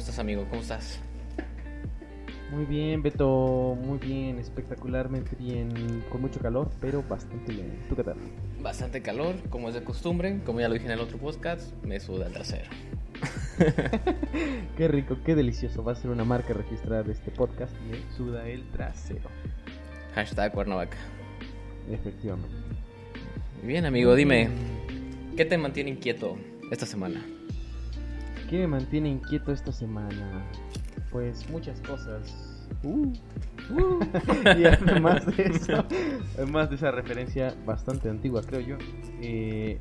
¿Cómo estás, amigo? ¿Cómo estás? Muy bien, Beto, muy bien, espectacularmente bien, con mucho calor, pero bastante bien. ¿Tú qué tal? Bastante calor, como es de costumbre. Como ya lo dije en el otro podcast, me suda el trasero. qué rico, qué delicioso. Va a ser una marca registrada de este podcast. Me suda el trasero. Hashtag Cuernavaca. Efectivamente. Bien, amigo, dime, ¿qué te mantiene inquieto esta semana? ¿Qué me mantiene inquieto esta semana? Pues muchas cosas. Uh, uh. y además de eso, además de esa referencia bastante antigua, creo yo, eh,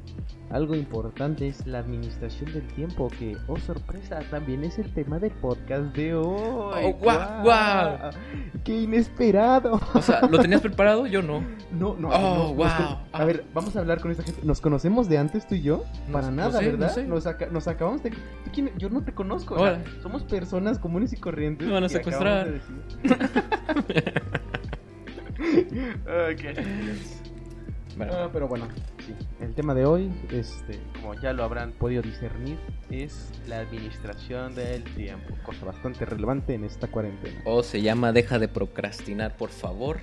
algo importante es la administración del tiempo, que, oh sorpresa, también es el tema del podcast de hoy. Oh, guau, guau. ¡Qué inesperado! O sea, ¿lo tenías preparado? Yo no. No, no. Oh, no, wow. A ver, vamos a hablar con esta gente. ¿Nos conocemos de antes tú y yo? Para nada, sé, ¿verdad? sé. Nos, aca- nos acabamos de... ¿Tú quién- Yo no te conozco. somos personas comunes y corrientes. Me van a secuestrar. de decir- Ay, qué Bueno, Ah, pero bueno, sí. El tema de hoy, este, como ya lo habrán podido discernir, es la administración del tiempo. Cosa bastante relevante en esta cuarentena. o se llama Deja de procrastinar, por favor.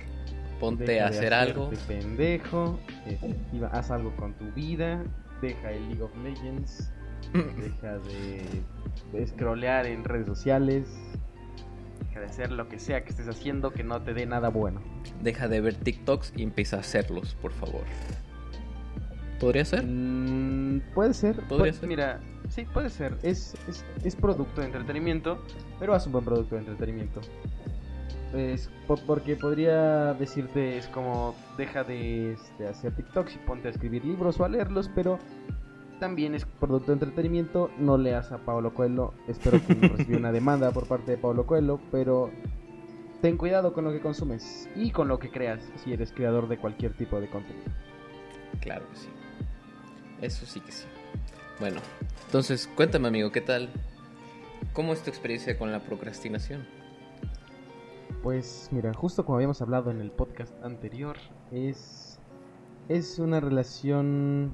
Ponte Deja a hacer algo. pendejo, efectiva, haz algo con tu vida, deja el League of Legends, deja de, de scrollear en redes sociales, deja de hacer lo que sea que estés haciendo que no te dé nada bueno. Deja de ver TikToks y empieza a hacerlos, por favor. ¿Podría ser? Mm, puede ser. Podría ser. Mira, sí, puede ser. Es, es, es producto de entretenimiento, pero es un buen producto de entretenimiento. Es po- porque podría decirte, es como, deja de este, hacer TikToks y ponte a escribir libros o a leerlos, pero también es producto de entretenimiento. No leas a Pablo Coelho. Espero que no reciba una demanda por parte de Pablo Coelho, pero ten cuidado con lo que consumes y con lo que creas si eres creador de cualquier tipo de contenido. Claro que sí. Eso sí que sí. Bueno, entonces cuéntame amigo, ¿qué tal? ¿Cómo es tu experiencia con la procrastinación? Pues mira, justo como habíamos hablado en el podcast anterior, es es una relación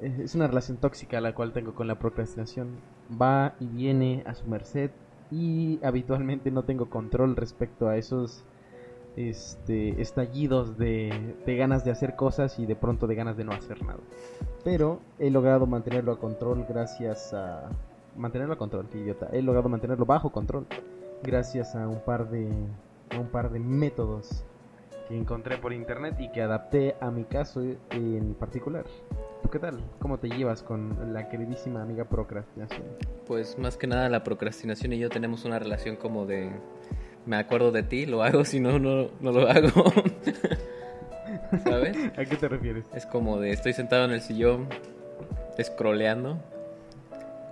es es una relación tóxica la cual tengo con la procrastinación. Va y viene a su merced y habitualmente no tengo control respecto a esos este estallidos de, de ganas de hacer cosas y de pronto de ganas de no hacer nada. Pero he logrado mantenerlo a control gracias a mantenerlo a control, qué idiota. He logrado mantenerlo bajo control gracias a un par de a un par de métodos que encontré por internet y que adapté a mi caso en particular. ¿Tú qué tal? ¿Cómo te llevas con la queridísima amiga procrastinación? Pues más que nada la procrastinación y yo tenemos una relación como de... Me acuerdo de ti, lo hago, si no, no, no lo hago. ¿Sabes? ¿A qué te refieres? Es como de estoy sentado en el sillón, scrolleando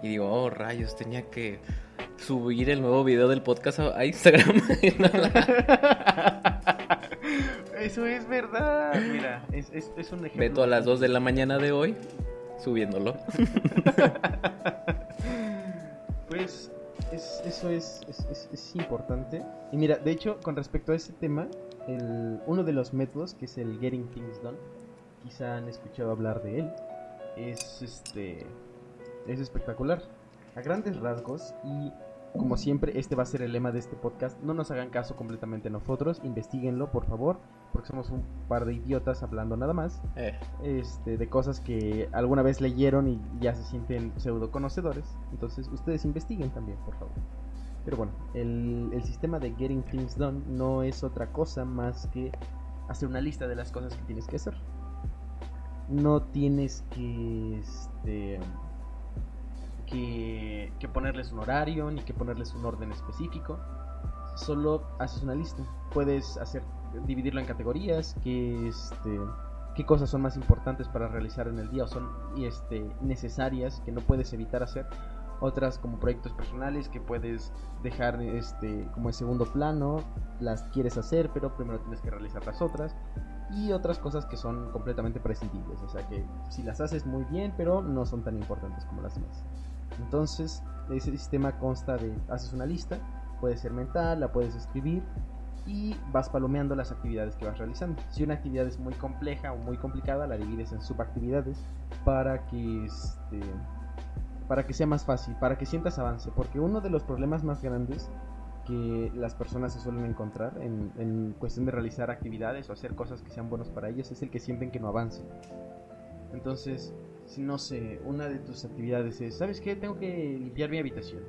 y digo, oh rayos, tenía que subir el nuevo video del podcast a Instagram. Eso es verdad. Mira, es, es, es un ejemplo. Beto a las 2 de la mañana de hoy subiéndolo. Pues es- eso es, es, es- es importante. Y mira, de hecho, con respecto a ese tema, el, uno de los métodos, que es el Getting Things Done, quizá han escuchado hablar de él, es este es espectacular. A grandes rasgos y como siempre, este va a ser el lema de este podcast. No nos hagan caso completamente nosotros, investiguenlo, por favor, porque somos un par de idiotas hablando nada más Eh, este, de cosas que alguna vez leyeron y ya se sienten pseudo conocedores. Entonces ustedes investiguen también, por favor. Pero bueno, el, el sistema de Getting Things Done no es otra cosa más que hacer una lista de las cosas que tienes que hacer. No tienes que, este, que, que ponerles un horario ni que ponerles un orden específico. Solo haces una lista. Puedes hacer dividirlo en categorías, que este qué cosas son más importantes para realizar en el día o son este, necesarias que no puedes evitar hacer. Otras como proyectos personales que puedes dejar este, como en segundo plano, las quieres hacer, pero primero tienes que realizar las otras. Y otras cosas que son completamente prescindibles, o sea que si las haces muy bien, pero no son tan importantes como las demás. Entonces, ese sistema consta de, haces una lista, puede ser mental, la puedes escribir, y vas palomeando las actividades que vas realizando. Si una actividad es muy compleja o muy complicada, la divides en subactividades para que este, para que sea más fácil, para que sientas avance, porque uno de los problemas más grandes que las personas se suelen encontrar en, cuestión de realizar actividades o hacer cosas que sean buenos para ellos es el que sienten que no avancen. Entonces, si no sé, una de tus actividades es, ¿sabes qué? Tengo que limpiar mi habitación.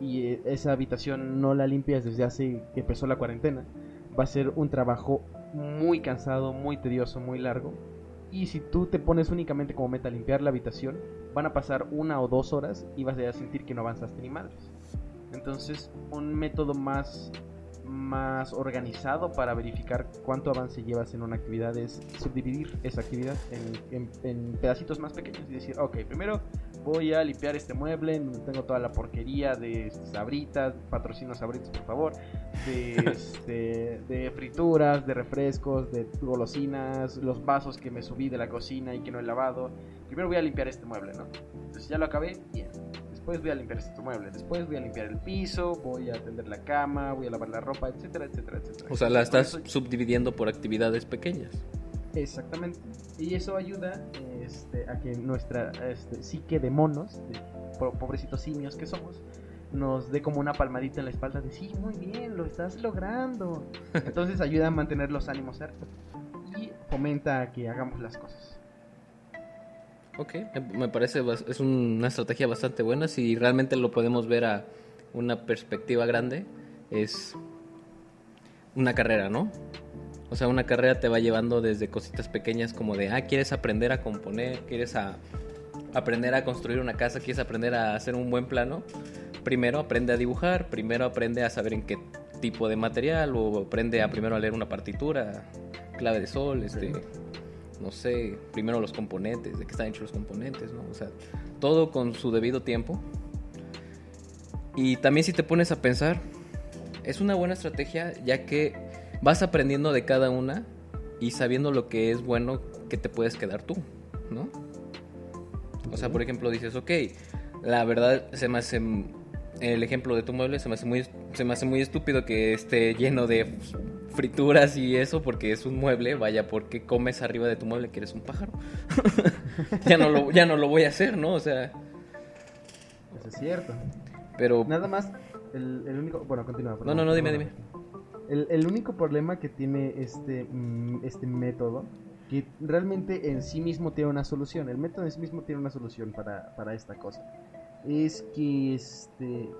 Y eh, esa habitación no la limpias desde hace que empezó la cuarentena. Va a ser un trabajo muy cansado, muy tedioso, muy largo. Y si tú te pones únicamente como meta limpiar la habitación, van a pasar una o dos horas y vas a sentir que no avanzaste ni madres. Entonces, un método más más organizado para verificar cuánto avance llevas en una actividad es subdividir esa actividad en, en, pedacitos más pequeños y decir, ok, primero voy a limpiar este mueble en donde tengo toda la porquería de sabritas, patrocino sabritas por favor, de, este, de frituras, de refrescos, de golosinas, los vasos que me subí de la cocina y que no he lavado. Primero voy a limpiar este mueble, ¿no? Entonces ya lo acabé, bien después voy a limpiar este mueble, después voy a limpiar el piso, voy a atender la cama, voy a lavar la ropa, etcétera, etcétera, etcétera. O sea, la estás subdividiendo por actividades pequeñas. Exactamente. Y eso ayuda este, a que nuestra este, psique de monos, de pobrecitos simios que somos, nos dé como una palmadita en la espalda de sí, muy bien, lo estás logrando. Entonces ayuda a mantener los ánimos altos y fomenta que hagamos las cosas. Ok, me parece es una estrategia bastante buena. Si realmente lo podemos ver a una perspectiva grande, es una carrera, ¿no? O sea, una carrera te va llevando desde cositas pequeñas como de, ah, quieres aprender a componer, quieres a, aprender a construir una casa, quieres aprender a hacer un buen plano. Primero aprende a dibujar, primero aprende a saber en qué tipo de material o aprende a primero a leer una partitura, clave de sol, este no sé, primero los componentes, de qué están hechos los componentes, ¿no? O sea, todo con su debido tiempo. Y también si te pones a pensar, es una buena estrategia ya que vas aprendiendo de cada una y sabiendo lo que es bueno que te puedes quedar tú, ¿no? O sea, por ejemplo, dices, ok, la verdad se me hace el ejemplo de tu mueble se me hace muy se me hace muy estúpido que esté lleno de frituras y eso porque es un mueble, vaya, porque comes arriba de tu mueble que eres un pájaro. ya no lo ya no lo voy a hacer, ¿no? O sea, eso es cierto. Pero nada más el, único, bueno, continúa. No, no, no, dime, dime. El, el, único problema que tiene este mm, este método que realmente en sí mismo tiene una solución. El método en sí mismo tiene una solución para, para esta cosa es que este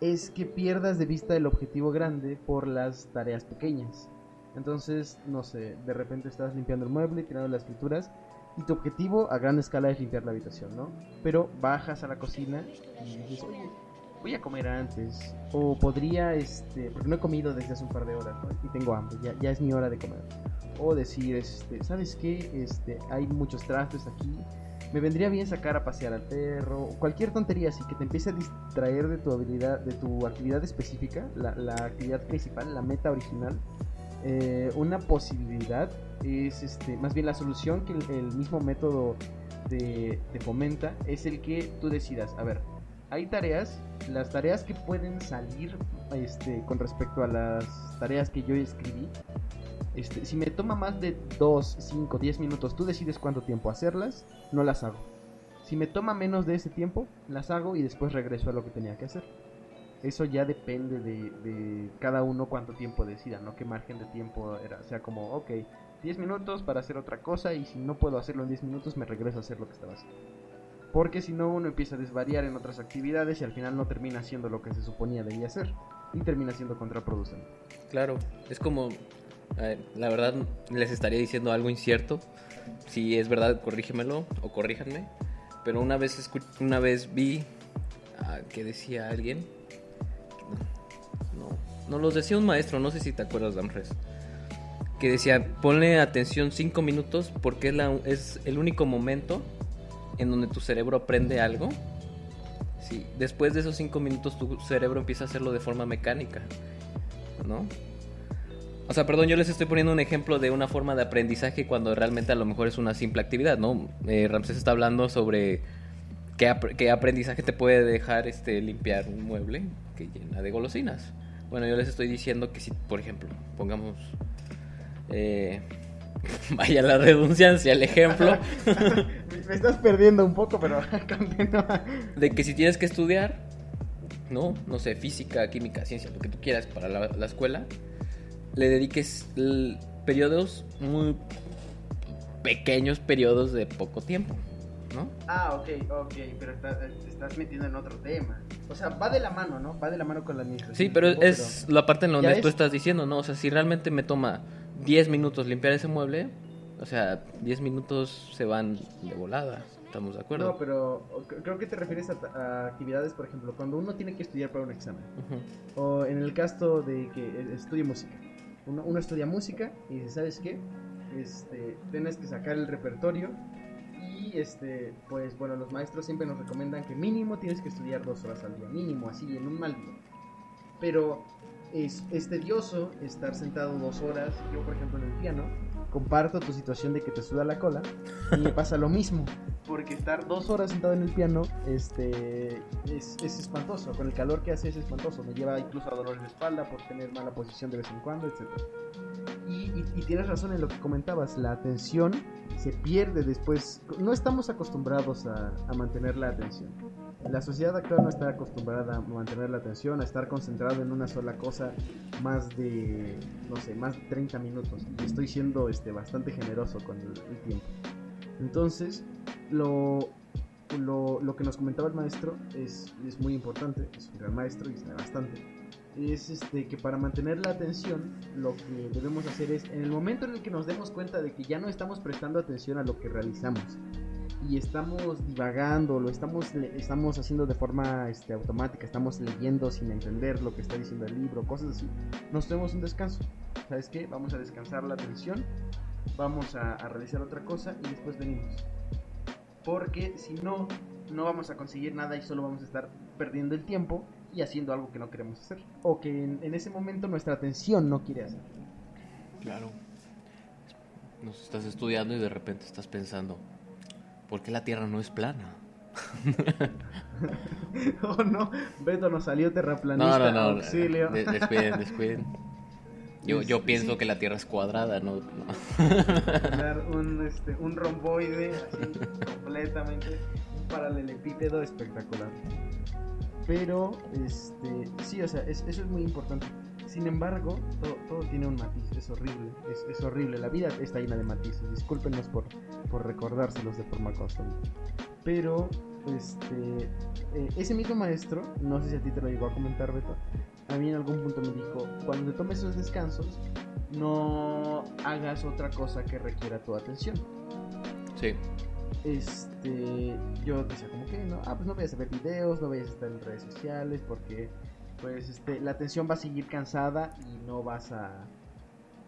es que pierdas de vista el objetivo grande por las tareas pequeñas. Entonces, no sé, de repente estás limpiando el mueble, tirando las escrituras y tu objetivo a gran escala es limpiar la habitación, ¿no? Pero bajas a la cocina y voy a comer antes. O podría, este, porque no he comido desde hace un par de horas, Y tengo hambre, ya, es mi hora de comer. O decir, este, ¿sabes qué? Este, hay muchos trastos aquí me vendría bien sacar a pasear al perro, cualquier tontería así que te empiece a distraer de tu habilidad, de tu actividad específica, la, actividad principal, la meta original. Eh, una posibilidad es este, más bien la solución que el, mismo método te, te, fomenta es el que tú decidas, a ver, hay tareas, las tareas que pueden salir este, con respecto a las tareas que yo escribí, este, si me toma más de 2, 5, 10 minutos, tú decides cuánto tiempo hacerlas, no las hago. Si me toma menos de ese tiempo, las hago y después regreso a lo que tenía que hacer. Eso ya depende de, cada uno cuánto tiempo decida, ¿no? Qué margen de tiempo era. O sea, como, ok, 10 minutos para hacer otra cosa y si no puedo hacerlo en 10 minutos me regreso a hacer lo que estaba haciendo. Porque si no, uno empieza a desvariar en otras actividades y al final no termina haciendo lo que se suponía debía hacer. Y termina siendo contraproducente. Claro, es como la verdad les estaría diciendo algo incierto. Si es verdad, corrígemelo o corríjanme. Pero una vez, una vez vi que decía alguien. No, no, los decía un maestro, no sé si te acuerdas, Damres. Que decía, ponle atención 5 minutos porque es, la, es el único momento en donde tu cerebro aprende algo. Sí, después de esos 5 minutos tu cerebro empieza a hacerlo de forma mecánica. ¿No? O sea, perdón, yo les estoy poniendo un ejemplo de una forma de aprendizaje cuando realmente a lo mejor es una simple actividad, ¿no? Eh, Ramsés está hablando sobre qué, qué, aprendizaje te puede dejar este limpiar un mueble que llena de golosinas. Bueno, yo les estoy diciendo que si, por ejemplo, pongamos... Eh, vaya la redundancia, el ejemplo. me estás perdiendo un poco, pero continúa. De que si tienes que estudiar, ¿no? No sé, física, química, ciencia, lo que tú quieras para la, la escuela, le dediques periodos muy pequeños periodos de poco tiempo, ¿no? Ah, ok, ok, pero está- te estás metiendo en otro tema. O sea, va de la mano, ¿no? Va de la mano con la administración. Sí, pero tiempo, es la parte en donde tú es- estás diciendo, ¿no? O sea, si realmente me toma 10 minutos limpiar ese mueble, o sea, 10 minutos se van de volada, ¿estamos de acuerdo? No, pero creo que te refieres a, a actividades, por ejemplo, cuando uno tiene que estudiar para un examen. Ujú. O en el caso de que eh, estudie música. Uno, uno estudia música y dice, ¿sabes qué? Este, tienes que sacar el repertorio y este, pues bueno, los maestros siempre nos recomiendan que mínimo tienes que estudiar dos horas al día, mínimo, así, en un mal día. Pero es, es tedioso estar sentado dos horas, yo por ejemplo en el piano, comparto tu situación de que te suda la cola y me pasa lo mismo. Porque estar dos horas sentado en el piano este, es, es espantoso. Con el calor que hace es espantoso. Me lleva incluso a dolores de espalda por tener mala posición de vez en cuando, etc. Y, y- y tienes razón en lo que comentabas. La atención se pierde después. No estamos acostumbrados a, a mantener la atención. La sociedad actual no está acostumbrada a mantener la atención, a estar concentrado en una sola cosa más de, no sé, más de 30 minutos. Estoy siendo este, bastante generoso con el, tiempo. Entonces, lo, lo, lo que nos comentaba el maestro es, es muy importante, es un gran maestro y sabe bastante. Es este, que para mantener la atención, lo que debemos hacer es, en el momento en el que nos demos cuenta de que ya no estamos prestando atención a lo que realizamos, y estamos divagando, lo estamos, estamos haciendo de forma este, automática, estamos leyendo sin entender lo que está diciendo el libro, cosas así, nos tomemos un descanso. ¿Sabes qué? Vamos a descansar la atención, vamos a, a realizar otra cosa y después venimos. Porque si no, no vamos a conseguir nada y solo vamos a estar perdiendo el tiempo y haciendo algo que no queremos hacer. O que en, en ese momento nuestra atención no quiere hacer. Claro. Nos estás estudiando y de repente estás pensando, ¿por qué la Tierra no es plana? oh no, Beto nos salió terraplanista. No, no, no. Auxilio. de- descuiden, descuiden. Yo, yo Sí, pienso sí. que la Tierra es cuadrada, no, no. un, este, un romboide así completamente, un paralelepípedo espectacular. Pero, este, sí, o sea, es- eso es muy importante. Sin embargo, todo, todo tiene un matiz, es horrible, es, es horrible. La vida está llena de matices, discúlpenos por, por recordárselos de forma constante. Pero, este, eh, ese mismo maestro, no sé si a ti te lo llegó a comentar, Beto, a mí en algún punto me dijo, cuando te tomes esos descansos, no hagas otra cosa que requiera tu atención. Sí. Este, yo decía como que no, ah, pues no vayas a ver videos, no vayas a estar en redes sociales porque pues este, la atención va a seguir cansada y no vas a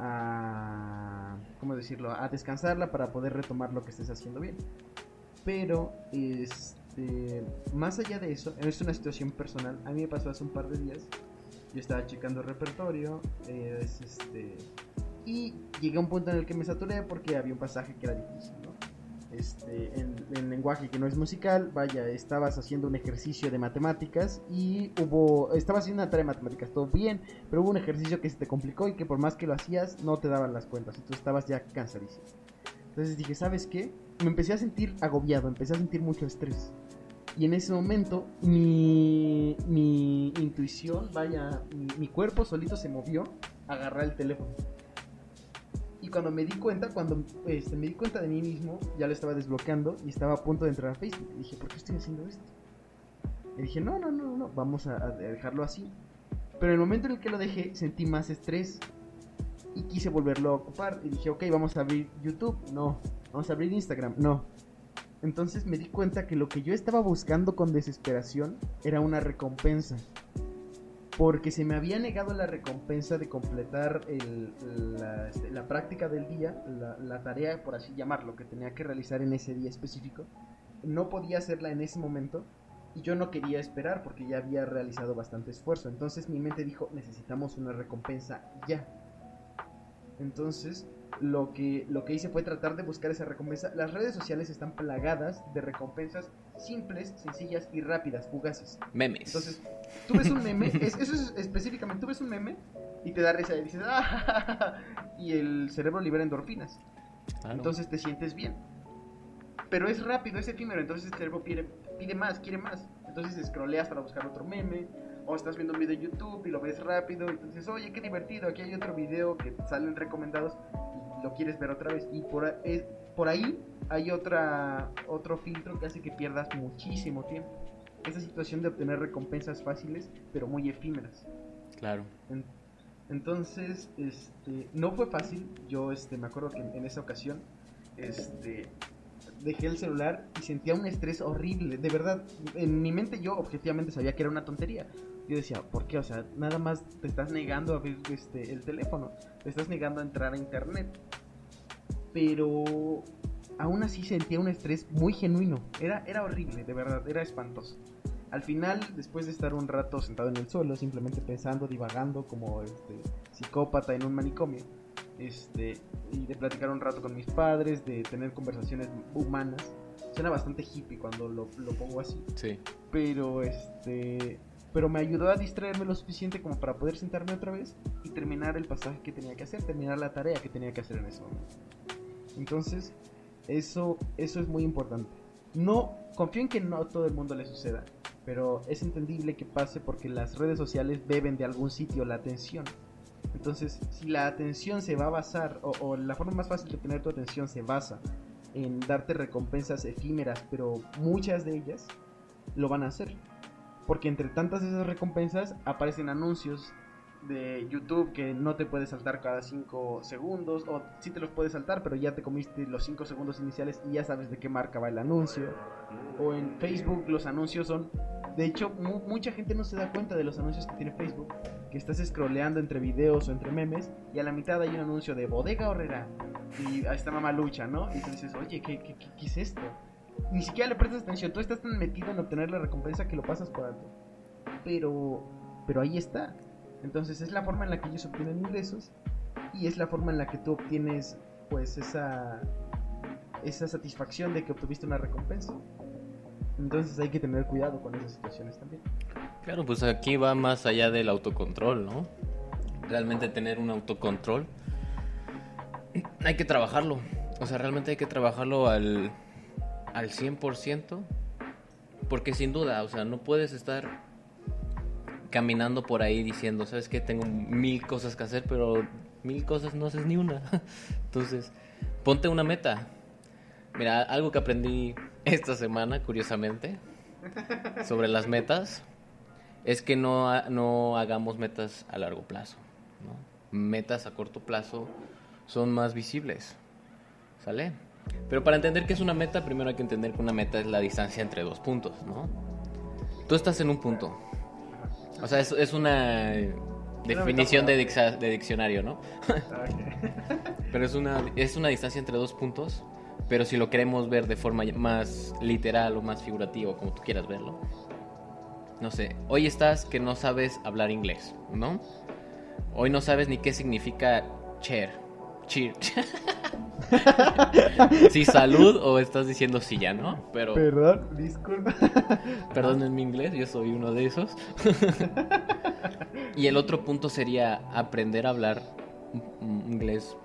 a ¿cómo decirlo? a descansarla para poder retomar lo que estés haciendo bien. Pero este, más allá de eso, es una situación personal. A mí me pasó hace un par de días. Yo estaba checando el repertorio, es, este, y llegué a un punto en el que me saturé porque había un pasaje que era difícil, ¿no? Este, en, en lenguaje que no es musical, vaya, estabas haciendo un ejercicio de matemáticas y hubo, estabas haciendo una tarea de matemáticas, todo bien, pero hubo un ejercicio que se te complicó y que por más que lo hacías, no te daban las cuentas, entonces estabas ya cansadísimo. Entonces dije, ¿sabes qué? Me empecé a sentir agobiado, empecé a sentir mucho estrés. Y en ese momento mi, mi intuición, vaya, mi, mi cuerpo solito se movió a agarrar el teléfono. Cuando me di cuenta, cuando este, me di cuenta de mí mismo, ya lo estaba desbloqueando y estaba a punto de entrar a Facebook. Y dije, ¿por qué estoy haciendo esto? Y dije, no, no, no, no, vamos a, a dejarlo así. Pero en el momento en el que lo dejé, sentí más estrés y quise volverlo a ocupar. Y dije, ok, vamos a abrir YouTube. No. Vamos a abrir Instagram. No. Entonces me di cuenta que lo que yo estaba buscando con desesperación era una recompensa. Porque se me había negado la recompensa de completar este, la práctica del día, la, la tarea, por así llamarlo, que tenía que realizar en ese día específico. No podía hacerla en ese momento y yo no quería esperar porque ya había realizado bastante esfuerzo. Entonces mi mente dijo, necesitamos una recompensa ya. Entonces lo que, lo que hice fue tratar de buscar esa recompensa. Las redes sociales están plagadas de recompensas simples, sencillas y rápidas, fugaces. Memes. Entonces, tú ves un meme, es- eso es específicamente, tú ves un meme y te da risa y dices, "Ah", y el cerebro libera endorfinas. Claro. Entonces te sientes bien. pero es rápido, es efímero, entonces el cerebro pide, pide más, quiere más. Entonces scrolleas para buscar otro meme, o estás viendo un video de YouTube y lo ves rápido, y entonces, oye, qué divertido, aquí hay otro video que salen recomendados y lo quieres ver otra vez. Y por, es, por ahí hay otra, otro filtro que hace que pierdas muchísimo tiempo. Esa situación de obtener recompensas fáciles, pero muy efímeras. Claro. entonces, este, no fue fácil. Yo este, me acuerdo que en esa ocasión este, dejé el celular y sentía un estrés horrible. De verdad, en mi mente yo objetivamente sabía que era una tontería. Yo decía, ¿por qué? O sea, nada más te estás negando a ver este, el teléfono, te estás negando a entrar a internet. Pero aún así sentía un estrés muy genuino. Era, era horrible, de verdad, era espantoso. Al final, después de estar un rato sentado en el suelo, simplemente pensando, divagando como este, psicópata en un manicomio, este, y de platicar un rato con mis padres, de tener conversaciones humanas. Suena bastante hippie cuando lo, lo pongo así. Sí. Pero este pero me ayudó a distraerme lo suficiente como para poder sentarme otra vez y terminar el pasaje que tenía que hacer, terminar la tarea que tenía que hacer en ese momento. Entonces, eso, eso es muy importante. No, confío en que no a todo el mundo le suceda, pero es entendible que pase porque las redes sociales beben de algún sitio la atención. Entonces, si la atención se va a basar, o, la forma más fácil de tener tu atención se basa en darte recompensas efímeras, pero muchas de ellas lo van a hacer. Porque entre tantas esas recompensas aparecen anuncios de YouTube que no te puedes saltar cada 5 segundos, o sí te los puedes saltar, pero ya te comiste los 5 segundos iniciales y ya sabes de qué marca va el anuncio. O en Facebook los anuncios son de hecho, mucha gente no se da cuenta de los anuncios que tiene Facebook. Que estás scrolleando entre videos o entre memes y a la mitad hay un anuncio de bodega horrera y ahí está lucha, ¿no? Y tú dices, oye, ¿qué, qué, qué, es esto? Ni siquiera le prestas atención, tú estás tan metido en obtener la recompensa que lo pasas por alto. Pero, pero ahí está. Entonces es la forma en la que ellos obtienen ingresos y es la forma en la que tú obtienes pues esa, esa satisfacción de que obtuviste una recompensa. Entonces hay que tener cuidado con esas situaciones también. Claro, pues aquí va más allá del autocontrol, ¿no? Realmente tener un autocontrol hay que trabajarlo. O sea, realmente hay que trabajarlo al, al 100%. Porque sin duda, o sea, no puedes estar caminando por ahí diciendo, ¿sabes qué? Tengo mil cosas que hacer, pero mil cosas no haces ni una. Entonces, ponte una meta. Mira, algo que aprendí esta semana, curiosamente, sobre las metas, es que no, no hagamos metas a largo plazo. Metas a corto plazo son más visibles. ¿Sale? Pero para entender que es una meta, primero hay que entender que una meta es la distancia entre dos puntos, ¿no? Tú estás en un punto. O sea, es, es una definición de, de, diccionario, ¿no? Ah, Pero es una, es una distancia entre dos puntos pero si lo queremos ver de forma más literal o más figurativa, como tú quieras verlo. No sé, hoy estás que no sabes hablar inglés, ¿no? Hoy no sabes ni qué significa chair, cheer. si salud o estás diciendo silla, ¿no? Pero Perdón, disculpa. Perdón en mi inglés, yo soy uno de esos. y el otro punto sería aprender a hablar un inglés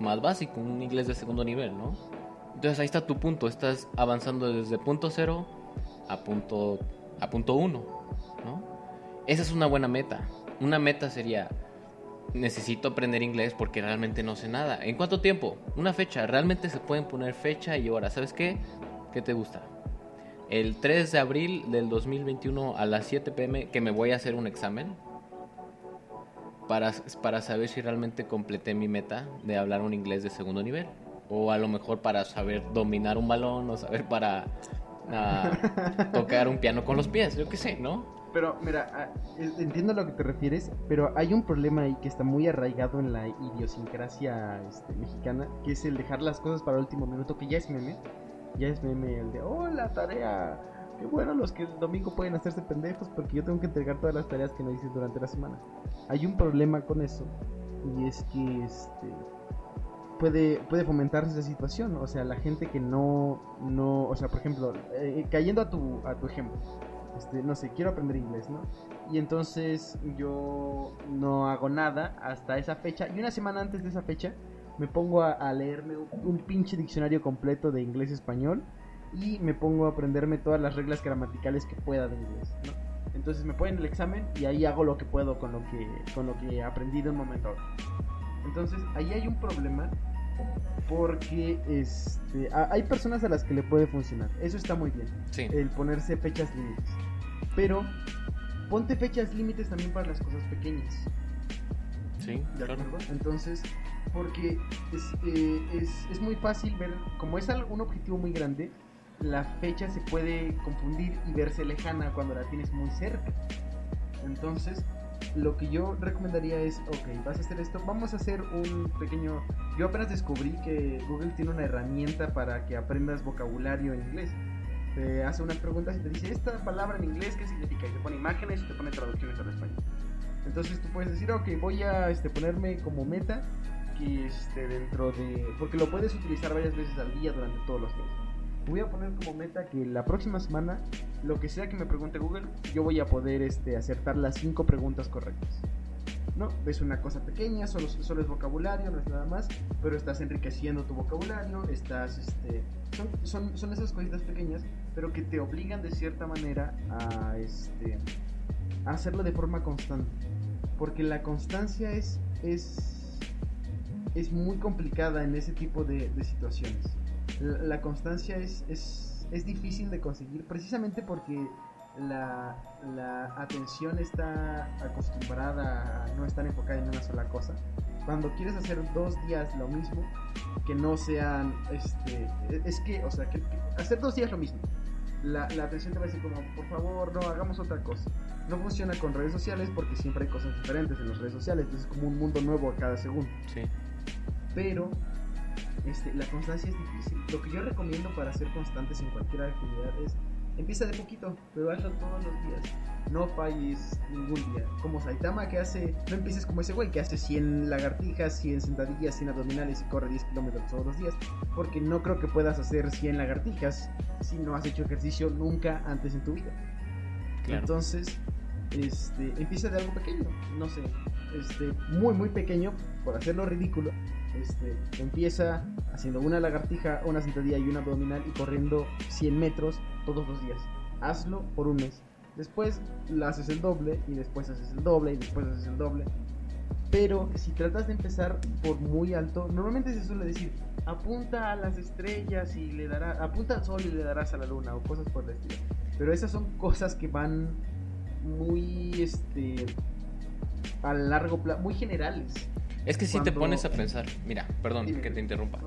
más básico, un inglés de segundo nivel, ¿no? Entonces ahí está tu punto, estás avanzando desde punto cero a punto a punto uno, ¿no? Esa es una buena meta. Una meta sería necesito aprender inglés porque realmente no sé nada. ¿En cuánto tiempo? Una fecha. Realmente se pueden poner fecha y hora. ¿Sabes qué? ¿Qué te gusta? El 3 de abril del 2021 a las 7 pm que me voy a hacer un examen para, para saber si realmente completé mi meta de hablar un inglés de segundo nivel o a lo mejor para saber dominar un balón o saber para ah, tocar un piano con los pies, yo qué sé, ¿no? Pero mira, ah, entiendo a lo que te refieres, pero hay un problema ahí que está muy arraigado en la idiosincrasia este, mexicana, que es el dejar las cosas para el último minuto, que ya es meme, ya es meme el de, oh, la tarea, qué bueno los que el domingo pueden hacerse pendejos porque yo tengo que entregar todas las tareas que no hice durante la semana. Hay un problema con eso, y es que este puede, puede fomentarse esa situación. O sea, la gente que no, no o sea, por ejemplo, eh, cayendo a tu, a tu ejemplo, este, no sé, quiero aprender inglés, ¿no? Y entonces yo no hago nada hasta esa fecha. Y una semana antes de esa fecha me pongo a, leerme un, pinche diccionario completo de inglés-español. y me pongo a aprenderme todas las reglas gramaticales que pueda de inglés, ¿no? Entonces me pongo en el examen y ahí hago lo que puedo con lo que, con lo que aprendí de un momento a otro. Entonces ahí hay un problema porque este, hay personas a las que le puede funcionar. Eso está muy bien. El ponerse fechas límites. Pero ponte fechas límites también para las cosas pequeñas. Sí, claro. Entonces, porque eh, es, es, muy fácil ver, como es un objetivo muy grande, la fecha se puede confundir y verse lejana cuando la tienes muy cerca. Entonces, lo que yo recomendaría es, ok, vas a hacer esto, vamos a hacer un pequeño... Yo apenas descubrí que Google tiene una herramienta para que aprendas vocabulario en inglés. Te hace unas preguntas y te dice, esta palabra en inglés, ¿qué significa? Y te pone imágenes y te pone traducciones al español. Entonces tú puedes decir, ok, voy a este, ponerme como meta que este, dentro de... Porque lo puedes utilizar varias veces al día durante todos los días voy a poner como meta que la próxima semana, lo que sea que me pregunte Google, yo voy a poder este, acertar las cinco preguntas correctas. ¿No? Es una cosa pequeña, solo, solo es vocabulario, no es nada más, pero estás enriqueciendo tu vocabulario, estás, este, son, son, son esas cositas pequeñas, pero que te obligan de cierta manera a, este, a hacerlo de forma constante, porque la constancia es, es, es muy complicada en ese tipo de, situaciones la, constancia es, es, es, difícil de conseguir precisamente porque la, la, atención está acostumbrada a no estar enfocada en una sola cosa. Cuando quieres hacer dos días lo mismo, que no sean, este, es que, o sea, que, hacer dos días lo mismo. La, la, atención te va a decir como, por favor, no, hagamos otra cosa. No funciona con redes sociales porque siempre hay cosas diferentes en las redes sociales, entonces es como un mundo nuevo a cada segundo. Sí. Pero este, la constancia es difícil. Lo que yo recomiendo para ser constantes en cualquier actividad es empieza de poquito, pero hazlo todos los días. No falles ningún día. Como Saitama que hace, no empieces como ese güey que hace 100 lagartijas, 100 sentadillas, 100 abdominales y corre 10 kilómetros todos los días. Porque no creo que puedas hacer 100 lagartijas si no has hecho ejercicio nunca antes en tu vida. Entonces, este, empieza de algo pequeño, no sé, este, muy muy pequeño, por hacerlo ridículo, este, empieza haciendo una lagartija, una sentadilla y una abdominal y corriendo 100 metros todos los días. Hazlo por un mes. Después la haces el doble y después haces el doble y después haces el doble. Pero si tratas de empezar por muy alto, normalmente se suele decir, apunta a las estrellas y le dará, apunta al sol y le darás a la luna o cosas por el estilo. Pero esas son cosas que van muy este a largo plazo, muy generales. Es que si te pones a pensar, mira, perdón que te interrumpa.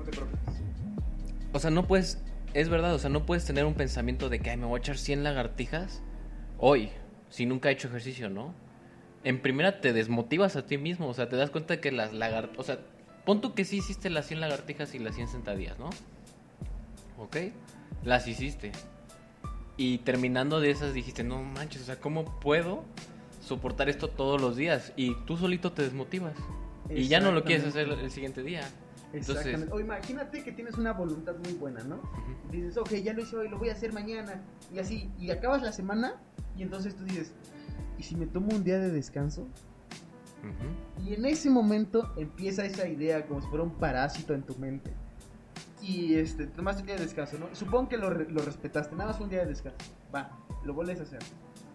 o sea, no puedes, es verdad, o sea, no puedes tener un pensamiento de que Ay, me voy a echar 100 lagartijas hoy, si nunca he hecho ejercicio, ¿no? En primera te desmotivas a ti mismo, o sea, te das cuenta que las lagartijas, o sea, pon tú que sí hiciste las 100 lagartijas y las 100 sentadillas, ¿no? ¿Ok? Las hiciste. Y terminando de esas dijiste, no manches, o sea, ¿cómo puedo soportar esto todos los días? Y tú solito te desmotivas. Y ya no lo quieres hacer el siguiente día. Exactamente. O imagínate que tienes una voluntad muy buena, ¿no? Dices, ok, ya lo hice hoy, lo voy a hacer mañana. Y así, y acabas la semana y entonces tú dices, ¿y si me tomo un día de descanso? Y en ese momento empieza esa idea como si fuera un parásito en tu mente. Y este, tomaste un día de descanso, ¿no? Supongo que lo, lo respetaste, nada más un día de descanso. Va, lo vuelves a hacer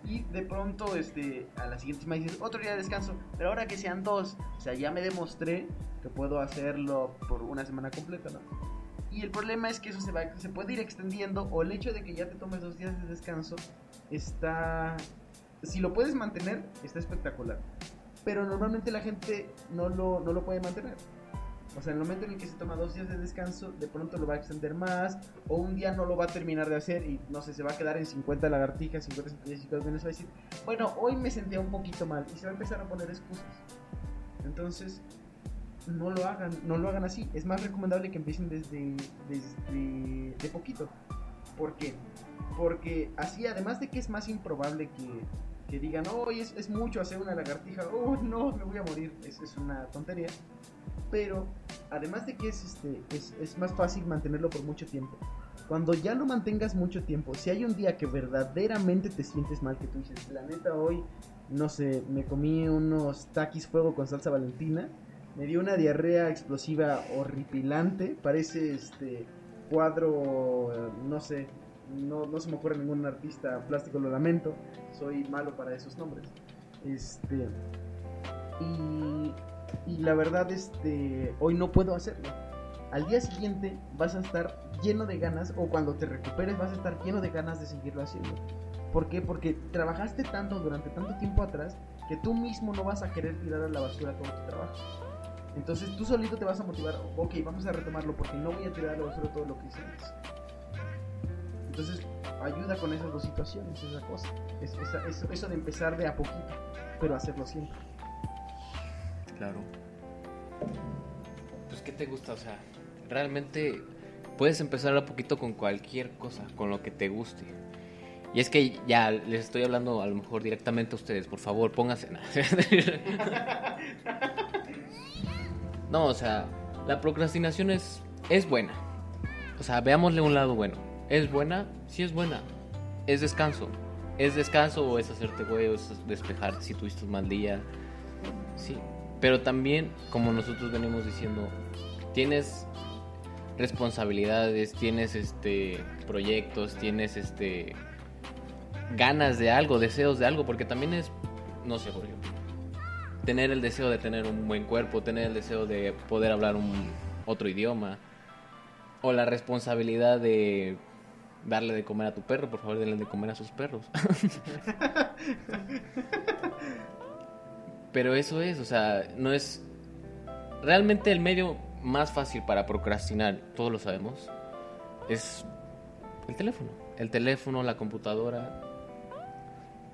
y de pronto este, a la siguiente semana dices otro día de descanso, pero ahora que sean dos, o sea, ya me demostré que puedo hacerlo por una semana completa, ¿no? Y el problema es que eso se, va, se puede ir extendiendo o el hecho de que ya te tomes dos días de descanso está... Si lo puedes mantener, está espectacular. Pero normalmente la gente no lo, no lo puede mantener. O sea, en el momento en el que se toma dos días de descanso, de pronto lo va a extender más, o un día no lo va a terminar de hacer y no sé, se va a quedar en 50 lagartijas, 50 centillas y va a decir, bueno, hoy me sentía un poquito mal y se va a empezar a poner excusas. Entonces, no lo hagan, no lo hagan así. Es más recomendable que empiecen desde, desde de poquito. ¿Por qué? Porque así, además de que es más improbable que, que digan, oh, es, es mucho hacer una lagartija, oh, no, me voy a morir, es una tontería pero además de que es, este, es, es más fácil mantenerlo por mucho tiempo. Cuando ya lo mantengas mucho tiempo, si hay un día que verdaderamente te sientes mal, que tú dices, la neta hoy, no sé, me comí unos taquis fuego con salsa valentina, me dio una diarrea explosiva horripilante, parece este cuadro, no sé, no, no se me ocurre ningún artista plástico, lo lamento, soy malo para esos nombres. Este, y la verdad, este, hoy no puedo hacerlo. Al día siguiente vas a estar lleno de ganas, o cuando te recuperes vas a estar lleno de ganas de seguirlo haciendo. ¿Por qué? Porque trabajaste tanto durante tanto tiempo atrás que tú mismo no vas a querer tirar a la basura todo tu trabajo. Entonces tú solito te vas a motivar, ok, vamos a retomarlo porque no voy a tirar a la basura todo lo que hice antes. Entonces ayuda con esas dos situaciones, esa cosa. Es, esa- eso, eso de empezar de a poquito, pero hacerlo siempre. Claro. Pues, ¿qué te gusta? O sea, realmente puedes empezar a poquito con cualquier cosa, con lo que te guste. Y es que ya les estoy hablando a lo mejor directamente a ustedes. Por favor, pónganse. No, o sea, la procrastinación es, es buena. O sea, veámosle un lado bueno. ¿Es buena? Sí es buena. Es descanso. ¿Es descanso o es hacerte güey o es despejarte si tuviste un mal día? Sí. Pero también, como nosotros venimos diciendo, tienes responsabilidades, tienes este proyectos, tienes este ganas de algo, deseos de algo, porque también es, no sé, por ejemplo, tener el deseo de tener un buen cuerpo, tener el deseo de poder hablar un otro idioma, o la responsabilidad de darle de comer a tu perro, por favor, denle de comer a sus perros. Pero eso es, o sea, no es realmente el medio más fácil para procrastinar, todos lo sabemos, es el teléfono. El teléfono, la computadora.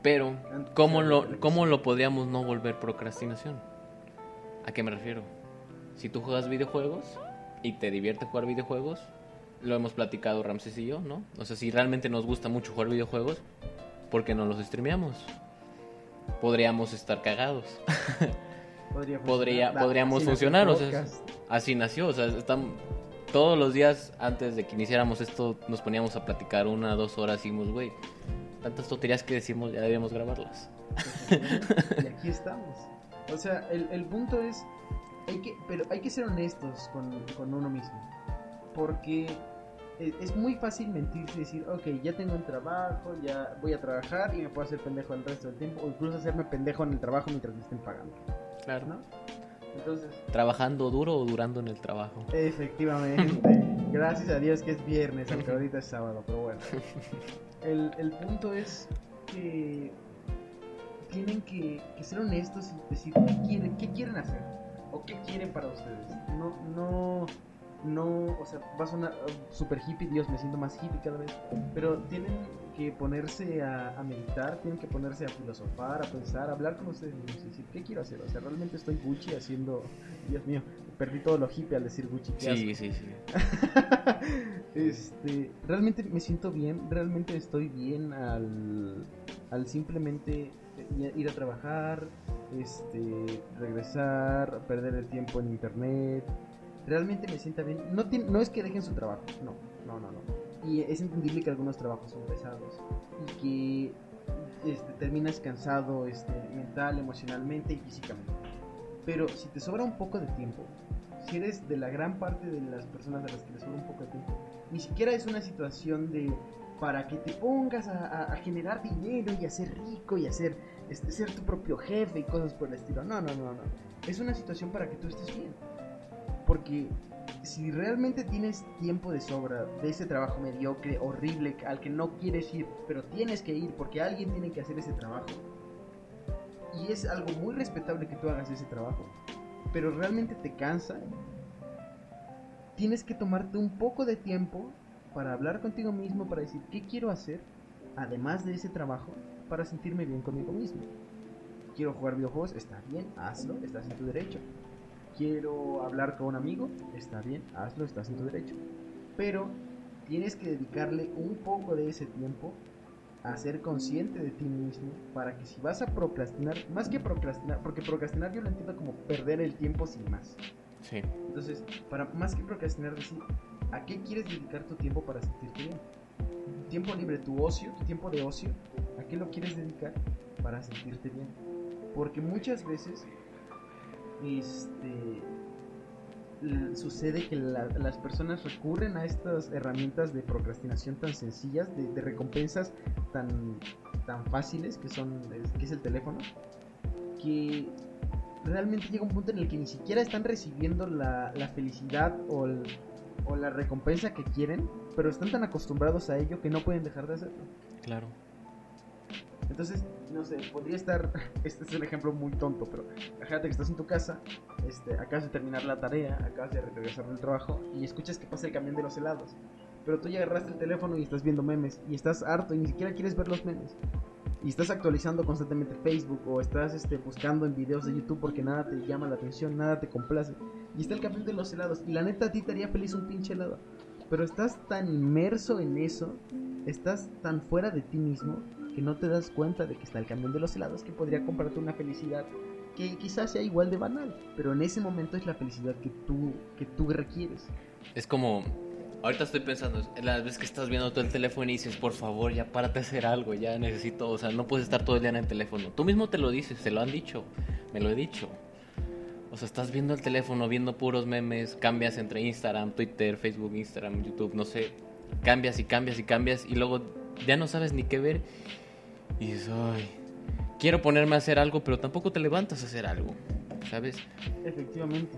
Pero, ¿cómo lo, ¿cómo lo podríamos no volver procrastinación? ¿A qué me refiero? Si tú juegas videojuegos y te divierte jugar videojuegos, lo hemos platicado Ramses y yo, ¿no? O sea, si realmente nos gusta mucho jugar videojuegos, ¿por qué no los streameamos? Podríamos estar cagados. Podría, Podría- podríamos funcionar, o sea. Así nació, o sea, están todos los días antes de que iniciáramos esto nos poníamos a platicar una, dos horas y dijimos, güey, tantas tonterías que decimos ya debíamos grabarlas. y aquí estamos. O sea, el, el punto es, hay que, pero hay que ser honestos con, con uno mismo. Porque es muy fácil mentirse y decir, ok, ya tengo un trabajo, ya voy a trabajar y me puedo hacer pendejo el resto del tiempo, o incluso hacerme pendejo en el trabajo mientras me estén pagando, Claro. ¿no? Entonces, Trabajando duro o durando en el trabajo. Efectivamente. Gracias a Dios que es viernes, aunque ahorita es sábado, pero bueno. El, el punto es que tienen que, que ser honestos y decir qué quieren, qué quieren hacer o qué quieren para ustedes. No, no, no, o sea, va a sonar uh, super hippie, Dios, me siento más hippie cada vez. Pero tienen que ponerse a, a meditar, tienen que ponerse a filosofar, a pensar, a hablar con ustedes mismos y decir, ¿qué quiero hacer? O sea, realmente estoy Gucci haciendo, Dios mío, perdí todo lo hippie al decir Gucci. qué asco. Sí, sí, sí. este, realmente me siento bien, realmente estoy bien al, al simplemente ir a trabajar, este, regresar, perder el tiempo en internet. Realmente me sienta bien. No, tien- no es que dejen su trabajo, no, no, no, no. Y es entendible que algunos trabajos son pesados y que este, terminas cansado este, mental, emocionalmente y físicamente. Pero si te sobra un poco de tiempo, si eres de la gran parte de las personas a las que les sobra un poco de tiempo, ni siquiera es una situación de para que te pongas a generar dinero y a ser rico y a ser, este, ser tu propio jefe y cosas por el estilo. No, no, no, no. Es una situación para que tú estés bien. Porque si realmente tienes tiempo de sobra de ese trabajo mediocre, horrible, al que no quieres ir, pero tienes que ir porque alguien tiene que hacer ese trabajo, y es algo muy respetable que tú hagas ese trabajo, pero realmente te cansa, tienes que tomarte un poco de tiempo para hablar contigo mismo, para decir qué quiero hacer, además de ese trabajo, para sentirme bien conmigo mismo. Quiero jugar videojuegos, está bien, hazlo, estás en tu derecho. Quiero hablar con un amigo, está bien, hazlo, estás en tu derecho. Pero tienes que dedicarle un poco de ese tiempo a ser consciente de ti mismo para que si vas a procrastinar, más que procrastinar, porque procrastinar yo lo entiendo como perder el tiempo sin más. Sí. Entonces, para más que procrastinar, decir, ¿a qué quieres dedicar tu tiempo para sentirte bien? Tu tiempo libre, tu ocio, tu tiempo de ocio, ¿a qué lo quieres dedicar para sentirte bien? Porque muchas veces, este, sucede que la- las personas recurren a estas herramientas de procrastinación tan sencillas, de, recompensas tan, tan fáciles que son que es el teléfono, que realmente llega un punto en el que ni siquiera están recibiendo la, la felicidad o, el- o la recompensa que quieren, pero están tan acostumbrados a ello que no pueden dejar de hacerlo. Claro. Entonces, no sé, podría estar. Este es un ejemplo muy tonto, pero imagínate que estás en tu casa, este, acabas de terminar la tarea, acabas de regresar del trabajo y escuchas que pasa el camión de los helados. Pero tú ya agarraste el teléfono y estás viendo memes y estás harto y ni siquiera quieres ver los memes. Y estás actualizando constantemente Facebook o estás este, buscando en videos de YouTube porque nada te llama la atención, nada te complace. Y está el camión de los helados y la neta a ti te haría feliz un pinche helado. Pero estás tan inmerso en eso, estás tan fuera de ti mismo que no te das cuenta de que está el camión de los helados que podría comprarte una felicidad que quizás sea igual de banal, pero en ese momento es la felicidad que tú que tú requieres. Es como, ahorita estoy pensando, las veces que estás viendo todo el teléfono y dices, por favor, ya párate a hacer algo, ya necesito, o sea, no puedes estar todo el día en el teléfono. Tú mismo te lo dices, te lo han dicho, me lo he dicho. O sea, estás viendo el teléfono, viendo puros memes, cambias entre Instagram, Twitter, Facebook, Instagram, YouTube, no sé, cambias y cambias y cambias y luego ya no sabes ni qué ver y quiero ponerme a hacer algo, pero tampoco te levantas a hacer algo, ¿sabes? Efectivamente.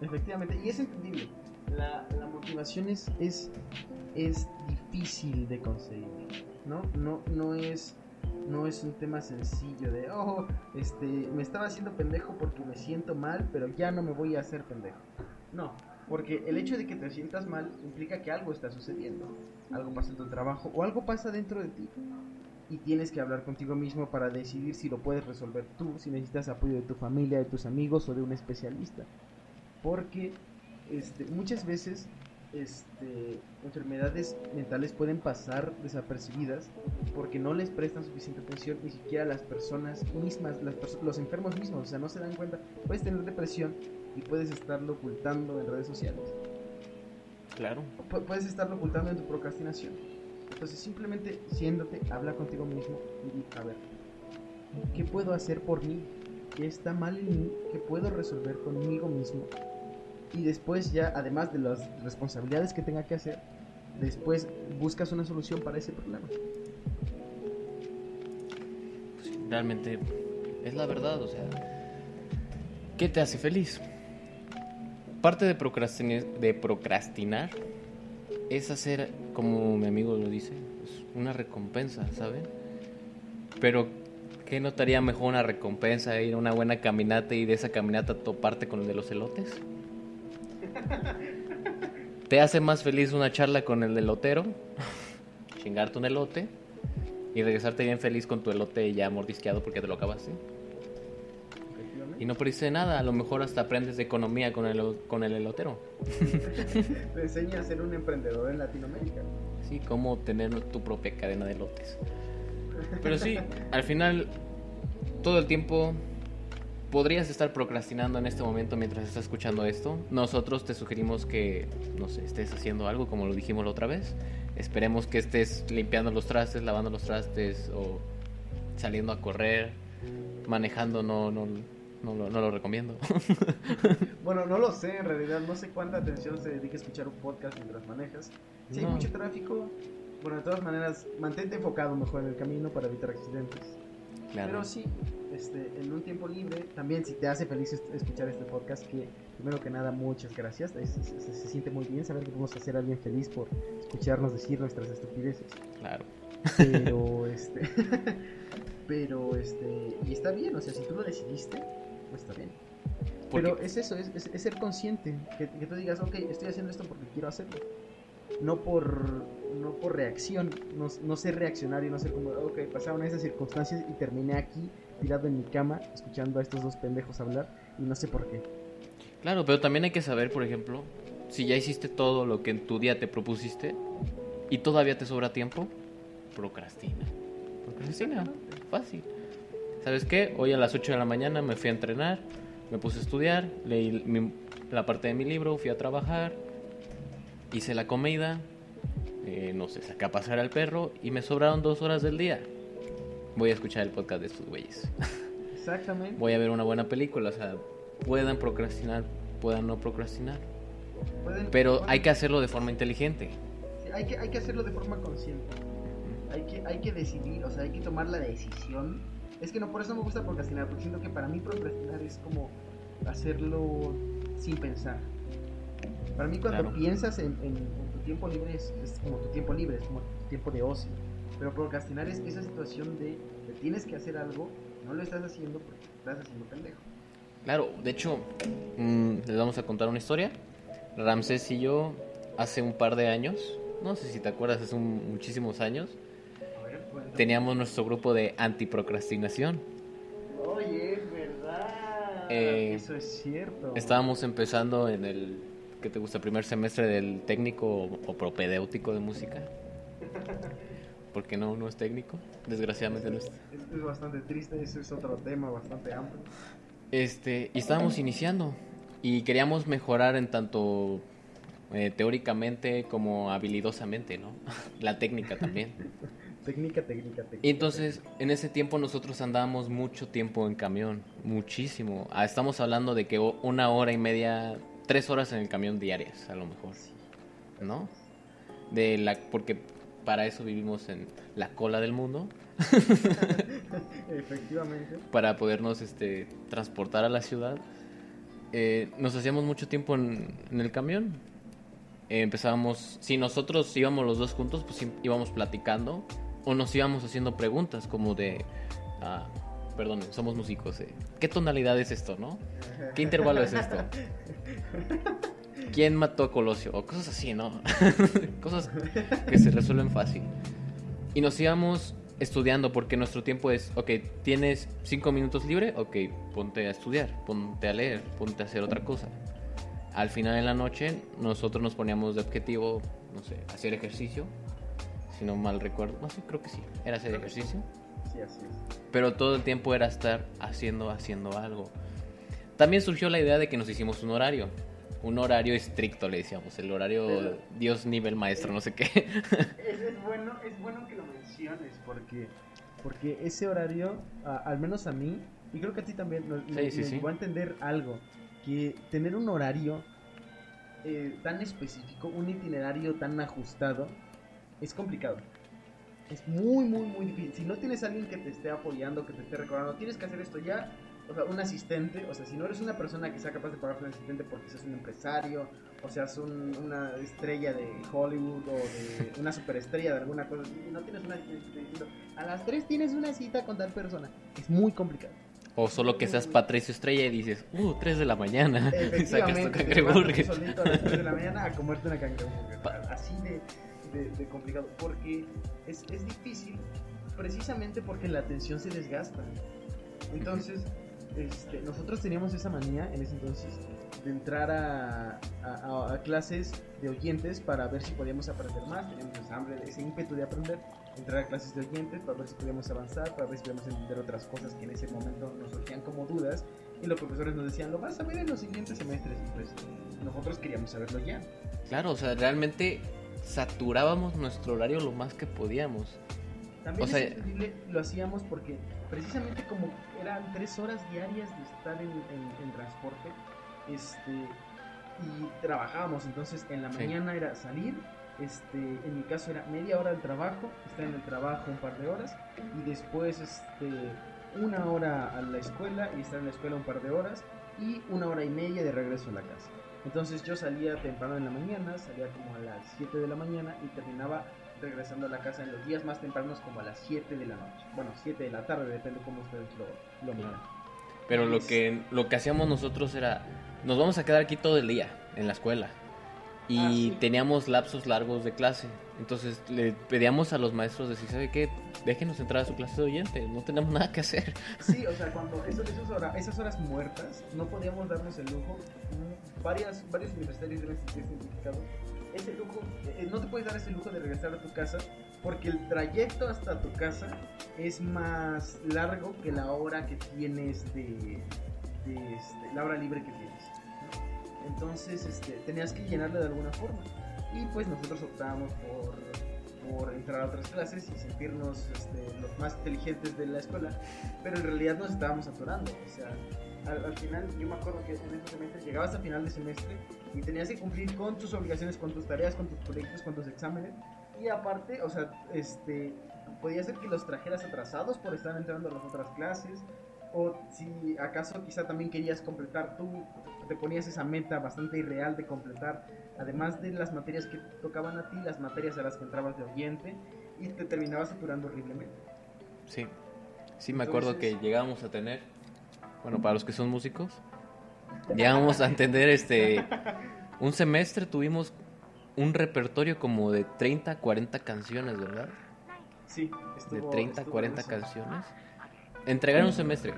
Efectivamente. Y es entendible. La, la motivación es, es, es difícil de conseguir. ¿No? No, no es. No es un tema sencillo de, oh, este, me estaba haciendo pendejo porque me siento mal, pero ya no me voy a hacer pendejo. No, porque el hecho de que te sientas mal implica que algo está sucediendo. Algo pasa en tu trabajo o algo pasa dentro de ti. Y tienes que hablar contigo mismo para decidir si lo puedes resolver tú, si necesitas apoyo de tu familia, de tus amigos o de un especialista. Porque este, muchas veces este, enfermedades mentales pueden pasar desapercibidas porque no les prestan suficiente atención ni siquiera las personas mismas, las perso- los enfermos mismos, o sea, no se dan cuenta. Puedes tener depresión y puedes estarlo ocultando en redes sociales. Claro. Pu- puedes estarlo ocultando en tu procrastinación. Entonces simplemente siéndote, habla contigo mismo y di, a ver, ¿qué puedo hacer por mí? ¿Qué está mal en mí? ¿Qué puedo resolver conmigo mismo? Y después ya, además de las responsabilidades que tenga que hacer, después buscas una solución para ese problema. realmente es la verdad, o sea, ¿qué te hace feliz? Parte de procrastinar, de procrastinar es hacer, como mi amigo lo dice, una recompensa, ¿saben? Pero, ¿qué notaría mejor una recompensa? Ir a una buena caminata y de esa caminata toparte con el de los elotes. ¿Te hace más feliz una charla con el elotero? Chingarte un elote y regresarte bien feliz con tu elote ya mordisqueado porque te lo acabaste. Y no perdiste nada, a lo mejor hasta aprendes de economía con el, con el elotero. Te enseña a ser un emprendedor en Latinoamérica. Sí, cómo tener tu propia cadena de elotes. Pero sí, al final, todo el tiempo podrías estar procrastinando en este momento mientras estás escuchando esto. Nosotros te sugerimos que, no sé, estés haciendo algo como lo dijimos la otra vez. Esperemos que estés limpiando los trastes, lavando los trastes o saliendo a correr, manejando, no, no, no, lo- no lo recomiendo. Bueno, no lo sé, en realidad no sé cuánta atención se dedica a escuchar un podcast mientras manejas. Si hay mucho tráfico, bueno, de todas maneras, mantente enfocado mejor en el camino para evitar accidentes. Claro. Pero sí, este, en un tiempo libre, también si te hace feliz escuchar este podcast, que primero que nada, muchas gracias. Es- se, se siente muy bien saber que podemos hacer a alguien feliz por escucharnos decir nuestras estupideces. Claro. Pero, este, pero, este, y está bien, o sea, si tú lo decidiste, pues está bien. Pero es eso, es, es- es ser consciente, que, que tú digas, ok, estoy haciendo esto porque quiero hacerlo. No por, no por reacción, no, no ser reaccionario, no ser como, ok, pasaron esas circunstancias y terminé aquí, tirado en mi cama, escuchando a estos dos pendejos hablar y no sé por qué. Claro, pero también hay que saber, por ejemplo, si ya hiciste todo lo que en tu día te propusiste y todavía te sobra tiempo, procrastina. Procrastina, fácil. ¿Sabes qué? Hoy a las 8 de la mañana me fui a entrenar, me puse a estudiar, leí mi- la parte de mi libro, fui a trabajar, hice la comida, eh, no sé, saqué a pasar al perro y me sobraron dos horas del día. Voy a escuchar el podcast de estos güeyes. Exactamente. voy a ver una buena película. O sea, puedan procrastinar puedan no procrastinar. Pueden- Pero hay que hacerlo de forma inteligente. Sí, hay, que, hay que hacerlo de forma consciente. Hay que, hay que decidir, o sea, hay que tomar la decisión. Es que no, por eso no me gusta procrastinar, porque siento que para mí procrastinar es como hacerlo sin pensar. Para mí cuando Claro. piensas en, en- en tu tiempo libre es, es como tu tiempo libre, es como tu tiempo de ocio. Pero procrastinar es esa situación de que tienes que hacer algo, no lo estás haciendo porque estás haciendo pendejo. Claro, de hecho, mm, les vamos a contar una historia. Ramsés y yo, hace un par de años, no sé si te acuerdas, hace un- muchísimos años. Teníamos nuestro grupo de antiprocrastinación. Oye, es verdad. Eh, Eso es cierto. Estábamos empezando en el, ¿qué te gusta? Primer semestre del técnico o propedéutico de música. Porque no, no es técnico, desgraciadamente no es. Es, es bastante triste, eso es otro tema bastante amplio. Este, y estábamos iniciando y queríamos mejorar en tanto eh, teóricamente como habilidosamente, ¿no? La técnica también. Técnica, técnica, técnica. Y entonces, en ese tiempo nosotros andábamos mucho tiempo en camión, muchísimo. Ah, estamos hablando de que una hora y media, tres horas en el camión diarias, a lo mejor, ¿no? De la, porque para eso vivimos en la cola del mundo, Efectivamente. para podernos este, transportar a la ciudad. Eh, nos hacíamos mucho tiempo en, en el camión. Eh, empezábamos, si nosotros íbamos los dos juntos, pues íbamos platicando o nos íbamos haciendo preguntas como de, ah, perdón, somos músicos, eh, ¿qué tonalidad es esto, no? ¿Qué intervalo es esto? ¿Quién mató a Colosio? O cosas así, ¿no? cosas que se resuelven fácil. Y nos íbamos estudiando porque nuestro tiempo es, ok, tienes cinco minutos libre, ok, ponte a estudiar, ponte a leer, ponte a hacer otra cosa. Al final de la noche nosotros nos poníamos de objetivo, no sé, hacer ejercicio, si no mal recuerdo, no sé, creo que sí, era hacer ejercicio, Sí, así es. pero todo el tiempo era estar haciendo, haciendo algo. También surgió la idea de que nos hicimos un horario, un horario estricto, le decíamos, el horario Pero- Dios nivel maestro, no sé qué. Es, es bueno, es bueno que lo menciones porque, porque ese horario, a- al menos a mí, y creo que a ti también, nos, Sí, nos- sí, llevó a entender algo, que tener un horario eh, tan específico, un itinerario tan ajustado, es complicado. Es muy, muy, muy difícil. Si no tienes alguien que te esté apoyando, que te esté recordando, tienes que hacer esto ya. O sea, un asistente, o sea, si no eres una persona que sea capaz de pagarte un asistente porque seas un empresario, o seas un- una estrella de Hollywood o de una superestrella de alguna cosa, y no tienes una a las 3 tienes una cita con tal persona, es muy complicado. O solo que seas Patricio Estrella y dices, uh, 3 de la mañana. Y sacas tu cangreburger. solito a las 3 de la mañana a comerte una cangreburger. Así de, de- de complicado. Porque es, es difícil precisamente porque la atención se desgasta. Entonces, este, nosotros teníamos esa manía en ese entonces de entrar a, a- a clases de oyentes para ver si podíamos aprender más. Teníamos hambre, ese ímpetu de aprender. Entrar a clases de oyentes para ver si podíamos avanzar, para ver si podíamos entender otras cosas que en ese momento nos surgían como dudas. Y los profesores nos decían, lo vas a ver en los siguientes semestres. Pues nosotros queríamos saberlo ya. Claro, o sea, realmente saturábamos nuestro horario lo más que podíamos. También O sea- es entendible, lo hacíamos porque precisamente como eran tres horas diarias de estar en, en- en transporte, este, y trabajábamos, entonces en la Sí. mañana era salir, este, en mi caso era media hora del trabajo, estar en el trabajo un par de horas, y después este, una hora a la escuela y estar en la escuela un par de horas, y una hora y media de regreso a la casa. Entonces yo salía temprano en la mañana, salía como a las 7 de la mañana y terminaba regresando a la casa en los días más tempranos como a las 7 de la noche. Bueno, 7 de la tarde, depende cómo ustedes lo, lo miran. Pero lo que, lo que hacíamos nosotros era, nos vamos a quedar aquí todo el día en la escuela. Y Ah, sí. teníamos lapsos largos de clase. Entonces le pedíamos a los maestros decir, ¿sabe qué? Déjenos entrar a su clase de oyente, no tenemos nada que hacer. Sí, o sea, cuando esas horas muertas no podíamos darnos el lujo, mm, varias, varios universitarios deben sentirse identificados, ese lujo, eh, no te puedes dar ese lujo de regresar a tu casa porque el trayecto hasta tu casa es más largo que la hora que tienes de, este, la hora libre que tienes. Entonces, este, tenías que llenarla de alguna forma. Y pues nosotros optábamos por, por entrar a otras clases y sentirnos este, los más inteligentes de la escuela, pero en realidad nos estábamos atorando. O sea, al, al final, yo me acuerdo que en esos semestres llegabas a final de semestre y tenías que cumplir con tus obligaciones, con tus tareas, con tus proyectos, con tus exámenes. Y aparte, o sea, este, podía ser que los trajeras atrasados por estar entrando a las otras clases. O si acaso quizá también querías completar tú, te ponías esa meta bastante irreal de completar, además de las materias que tocaban a ti, las materias a las que entrabas de oyente, y te terminabas saturando horriblemente. Sí, sí me acuerdo que llegábamos a tener, bueno, para los que son músicos, llegábamos a entender este, un semestre tuvimos un repertorio como de 30, 40 canciones, ¿verdad? Sí, De estuvo- 30, estuvo 40 eso. canciones. Entregar un semestre.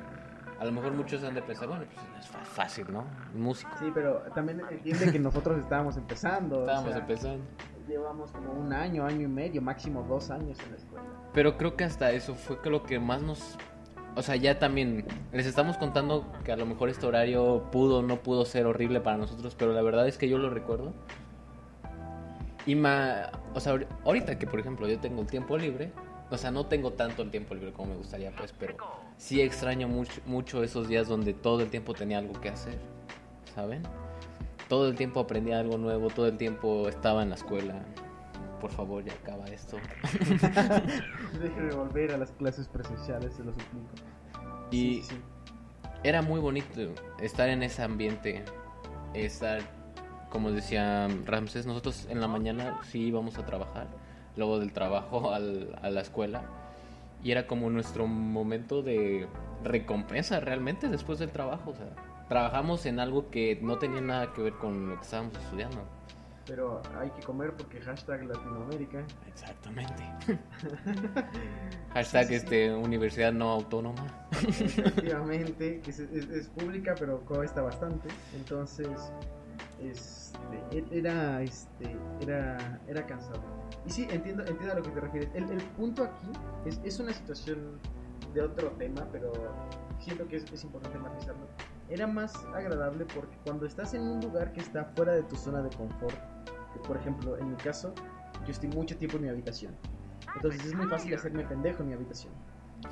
A lo mejor muchos han de pensar, bueno, pues es fácil, ¿no? Un músico. Sí, pero también entiende que nosotros estábamos empezando. o Estábamos sea, empezando. Llevamos como un año, año y medio, máximo dos años en la escuela. Pero creo que hasta eso fue que lo que más nos... O sea, ya también les estamos contando que a lo mejor este horario pudo o no pudo ser horrible para nosotros, pero la verdad es que yo lo recuerdo. Y ma... O sea, ahor- ahorita que, por ejemplo, yo tengo el tiempo libre, o sea, no tengo tanto el tiempo libre como me gustaría, pues, pero sí extraño mucho, mucho esos días donde todo el tiempo tenía algo que hacer, ¿saben? Todo el tiempo aprendía algo nuevo, todo el tiempo estaba en la escuela. Por favor, ya acaba esto. Déjeme volver a las clases presenciales, se lo suplico. Y Sí, sí, sí. era muy bonito estar en ese ambiente, estar, como decía Ramses, nosotros en la mañana sí íbamos a trabajar, luego del trabajo al- a la escuela, y era como nuestro momento de recompensa realmente después del trabajo, o sea, trabajamos en algo que no tenía nada que ver con lo que estábamos estudiando. Pero hay que comer porque hashtag Latinoamérica. Exactamente. Hashtag Sí, sí, este, universidad no autónoma. Efectivamente, es, es- es pública, pero cuesta bastante. Entonces, este, era, este, era, era cansado. Y sí, entiendo, entiendo a lo que te refieres. El, el punto aquí es, es una situación de otro tema, pero siento que es, es importante matizarlo. Era más agradable porque cuando estás en un lugar que está fuera de tu zona de confort, que por ejemplo, en mi caso, yo estoy mucho tiempo en mi habitación. Entonces es muy fácil hacerme pendejo en mi habitación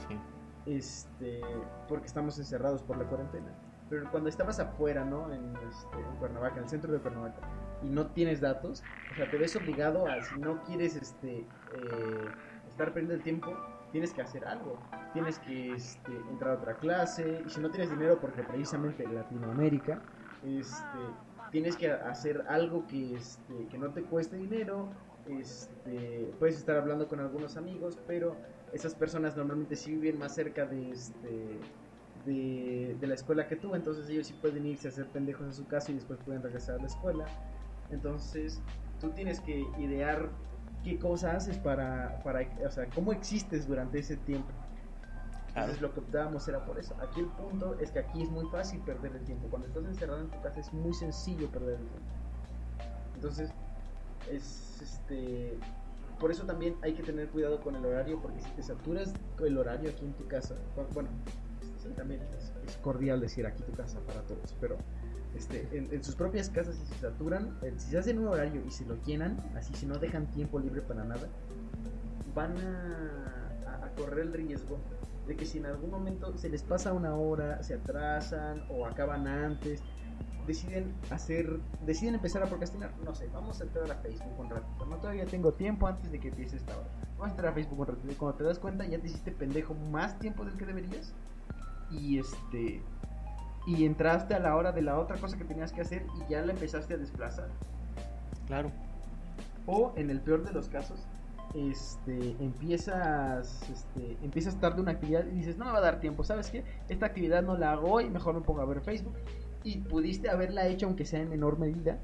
Sí. este, porque estamos encerrados por la cuarentena. Pero cuando estabas afuera, ¿no? En, este, en el centro de Cuernavaca, y no tienes datos, o sea, te ves obligado a, si no quieres este, eh, estar perdiendo el tiempo, tienes que hacer algo. Tienes que este, entrar a otra clase, y si no tienes dinero, porque precisamente en Latinoamérica, este, tienes que hacer algo que, este, que no te cueste dinero. Este, puedes estar hablando con algunos amigos, pero esas personas normalmente sí viven más cerca de este de, de la escuela que tú, entonces ellos sí pueden irse a hacer pendejos en su casa y después pueden regresar a la escuela. Entonces, tú tienes que idear qué cosa haces para, para o sea, cómo existes durante ese tiempo. Entonces, lo que optábamos era por eso. Aquí el punto es que aquí es muy fácil perder el tiempo. Cuando estás encerrado en tu casa es muy sencillo perder el tiempo. Entonces, es este por eso también hay que tener cuidado con el horario, porque si te saturas el horario aquí en tu casa, bu- bueno, también es, es cordial decir aquí tu casa para todos, pero este, en, en sus propias casas si se saturan, eh, si se hacen un horario y se lo llenan, así si no dejan tiempo libre para nada, van a, a- a correr el riesgo de que si en algún momento se les pasa una hora, se atrasan o acaban antes, deciden hacer, deciden empezar a procrastinar. No sé, vamos a entrar a Facebook un ratito. No todavía tengo tiempo antes de que empiece esta hora. Vamos a entrar a Facebook un ratito. Y cuando te das cuenta ya te hiciste pendejo más tiempo del que deberías. Y este y entraste a la hora de la otra cosa que tenías que hacer y ya la empezaste a desplazar. Claro. O en el peor de los casos, este, empiezas, este, empiezas tarde una actividad y dices, no me va a dar tiempo, ¿sabes qué? Esta actividad no la hago hoy, mejor me pongo a ver Facebook. Y pudiste haberla hecho aunque sea en menor medida,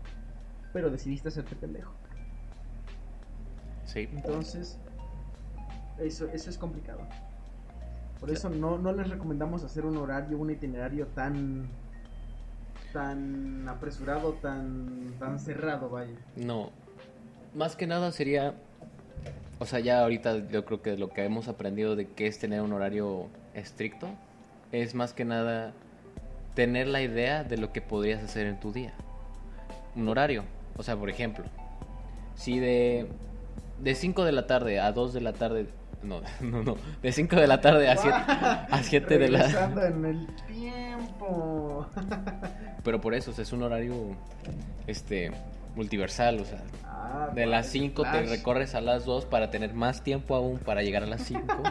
pero decidiste hacerte pendejo. Sí. Entonces, eso, eso es complicado. Por eso no, no les recomendamos hacer un horario, un itinerario tan tan apresurado, tan tan cerrado, vaya. No, más que nada sería, o sea, ya ahorita yo creo que lo que hemos aprendido de qué es tener un horario estricto es más que nada tener la idea de lo que podrías hacer en tu día. Un horario, o sea, por ejemplo, si de de 5 de la tarde a 2 de la tarde No, no, no. De 5 de la tarde a 7, a 7 de la... En el tiempo. Pero por eso, o sea, es un horario este multiversal, o sea, Ah, de las 5 te recorres a las 2 para tener más tiempo aún para llegar a las 5.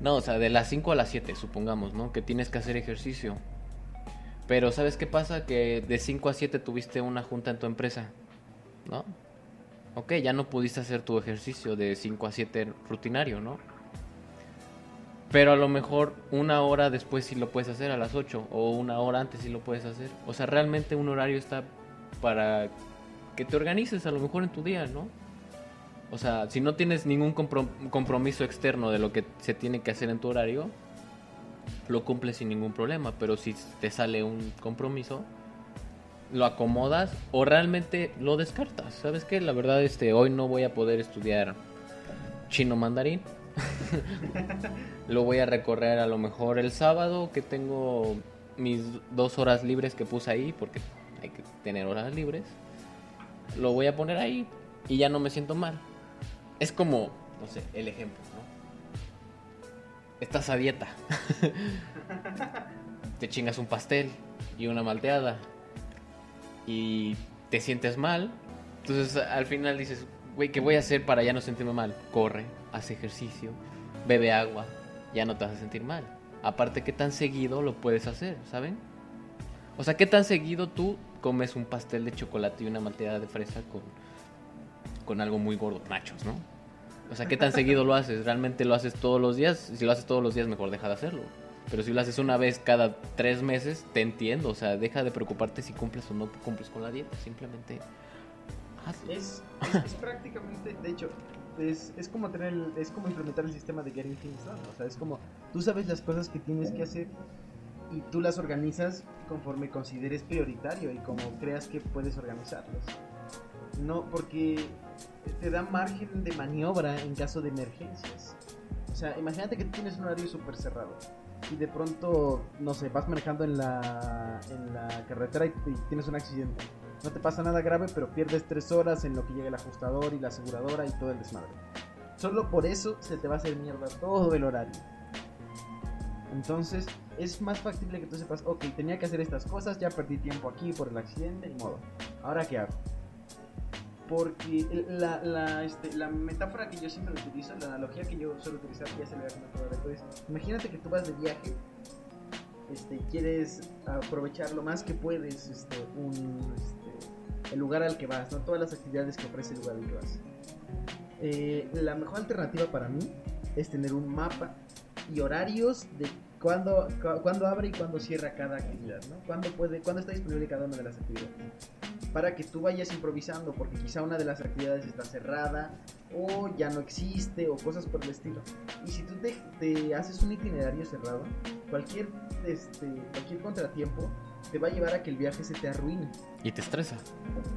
No, o sea, de las 5 a las 7, supongamos, ¿no? Que tienes que hacer ejercicio. Pero ¿sabes qué pasa? Que de 5 a 7 tuviste una junta en tu empresa, ¿no? Ok, ya no pudiste hacer tu ejercicio de 5 a 7 rutinario, ¿no? Pero a lo mejor una hora después sí lo puedes hacer a las 8 o una hora antes sí lo puedes hacer. O sea, realmente un horario está para que te organices a lo mejor en tu día, ¿no? O sea, si no tienes ningún compro- compromiso externo de lo que se tiene que hacer en tu horario, lo cumples sin ningún problema. Pero si te sale un compromiso, lo acomodas o realmente lo descartas. ¿Sabes qué? La verdad, este, hoy no voy a poder estudiar chino mandarín. lo voy a recorrer a lo mejor el sábado que tengo mis dos horas libres que puse ahí porque hay que tener horas libres. Lo voy a poner ahí y ya no me siento mal. Es como, no sé, el ejemplo, ¿no? Estás a dieta. te chingas un pastel y una malteada y te sientes mal. Entonces al final dices, güey, ¿qué voy a hacer para ya no sentirme mal? Corre, haz ejercicio, bebe agua, ya no te vas a sentir mal. Aparte, ¿qué tan seguido lo puedes hacer? ¿Saben? O sea, ¿qué tan seguido tú comes un pastel de chocolate y una malteada de fresa con, con algo muy gordo? Nachos, ¿no? O sea, ¿qué tan seguido lo haces? ¿Realmente lo haces todos los días? Si lo haces todos los días, mejor deja de hacerlo. Pero si lo haces una vez cada tres meses, te entiendo. O sea, deja de preocuparte si cumples o no cumples con la dieta. Simplemente hazlo. Es, es, es prácticamente, de hecho, es, es como tener, el- es como implementar el sistema de Getting Things Done. O sea, es como tú sabes las cosas que tienes que hacer y tú las organizas conforme consideres prioritario y como creas que puedes organizarlas. No, porque te da margen de maniobra en caso de emergencias. O sea, imagínate que tienes un horario súper cerrado y de pronto, no sé, vas manejando en la, en la carretera y, tienes un accidente. No te pasa nada grave, pero pierdes tres horas en lo que llega el ajustador y la aseguradora y todo el desmadre. Solo por eso se te va a hacer mierda todo el horario. Entonces, es más factible que tú sepas, ok, tenía que hacer estas cosas, ya perdí tiempo aquí por el accidente y modo. Ahora, ¿qué hago? Porque la, la, este, la metáfora que yo siempre utilizo, la analogía que yo suelo utilizar, ya se le voy a comentar ahora, imagínate que tú vas de viaje este, quieres aprovechar lo más que puedes este, un, este, el lugar al que vas, ¿no? todas las actividades que ofrece el lugar al que vas. Eh, la mejor alternativa para mí es tener un mapa y horarios de cuándo, cu- cuándo abre y cuándo cierra cada actividad, ¿no? Cuándo, puede, cuándo está disponible cada una de las actividades. Para que tú vayas improvisando, porque quizá una de las actividades está cerrada o ya no existe o cosas por el estilo. Y si tú te, te haces un itinerario cerrado, cualquier, este, cualquier contratiempo te va a llevar a que el viaje se te arruine Y te estresa.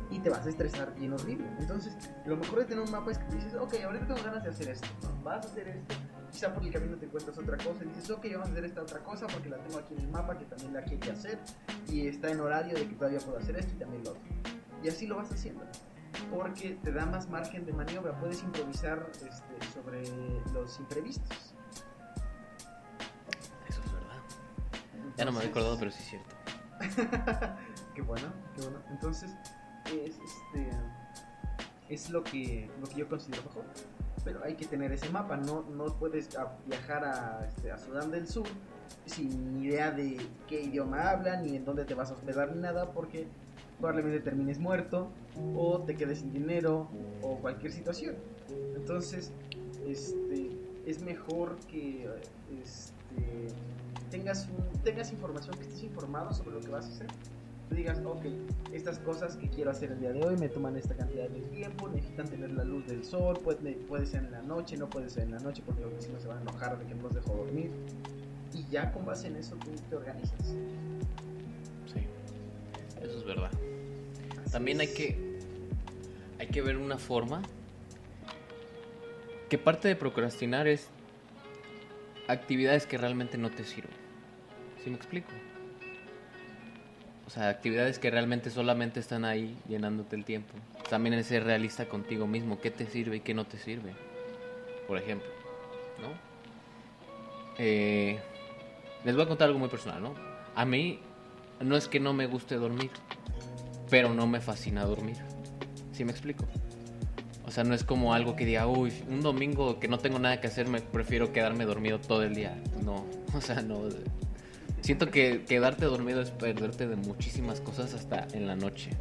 y te vas a estresar bien horrible. Entonces, lo mejor de tener un mapa es que dices, ok, ahorita tengo ganas de hacer esto, vas a hacer esto, quizá por el camino te encuentras otra cosa y dices, ok, vamos a hacer esta otra cosa porque la tengo aquí en el mapa que también la quería hacer y está en horario de que todavía puedo hacer esto y también lo otro. Y así lo vas haciendo. Porque te da más margen de maniobra, puedes improvisar este, sobre los imprevistos. Eso es verdad. Ya no me había acordado, pero sí es cierto. qué bueno, qué bueno. Entonces, es, este, es lo que, lo que yo considero mejor. Pero hay que tener ese mapa, no, no puedes viajar a, este, a Sudán del Sur sin idea de qué idioma hablan, ni en dónde te vas a hospedar, ni nada, porque probablemente termines muerto, o te quedes sin dinero, o cualquier situación. Entonces, este, es mejor que este, tengas, un- tengas información, que estés informado sobre lo que vas a hacer. Tú digas, ok, estas cosas que quiero hacer el día de hoy me toman esta cantidad de tiempo, necesitan tener la luz del sol, puede, puede ser en la noche, no puede ser en la noche porque los vecinos se van a enojar de que no los dejo dormir. Y ya con base en eso tú te organizas. Sí. Eso es verdad. Así También hay que hay que ver una forma que parte de procrastinar es actividades que realmente no te sirven. ¿Sí me explico? O sea, actividades que realmente solamente están ahí llenándote el tiempo. También es ser realista contigo mismo, qué te sirve y qué no te sirve. por ejemplo, ¿no? Eh, les voy a contar algo muy personal, ¿no? A mí no es que no me guste dormir, pero no me fascina dormir. ¿Sí me explico? O sea, no es como algo que diga, uy, un domingo que no tengo nada que hacer, me prefiero quedarme dormido todo el día. No, o sea, no. Siento que quedarte dormido es perderte de muchísimas cosas hasta en la noche.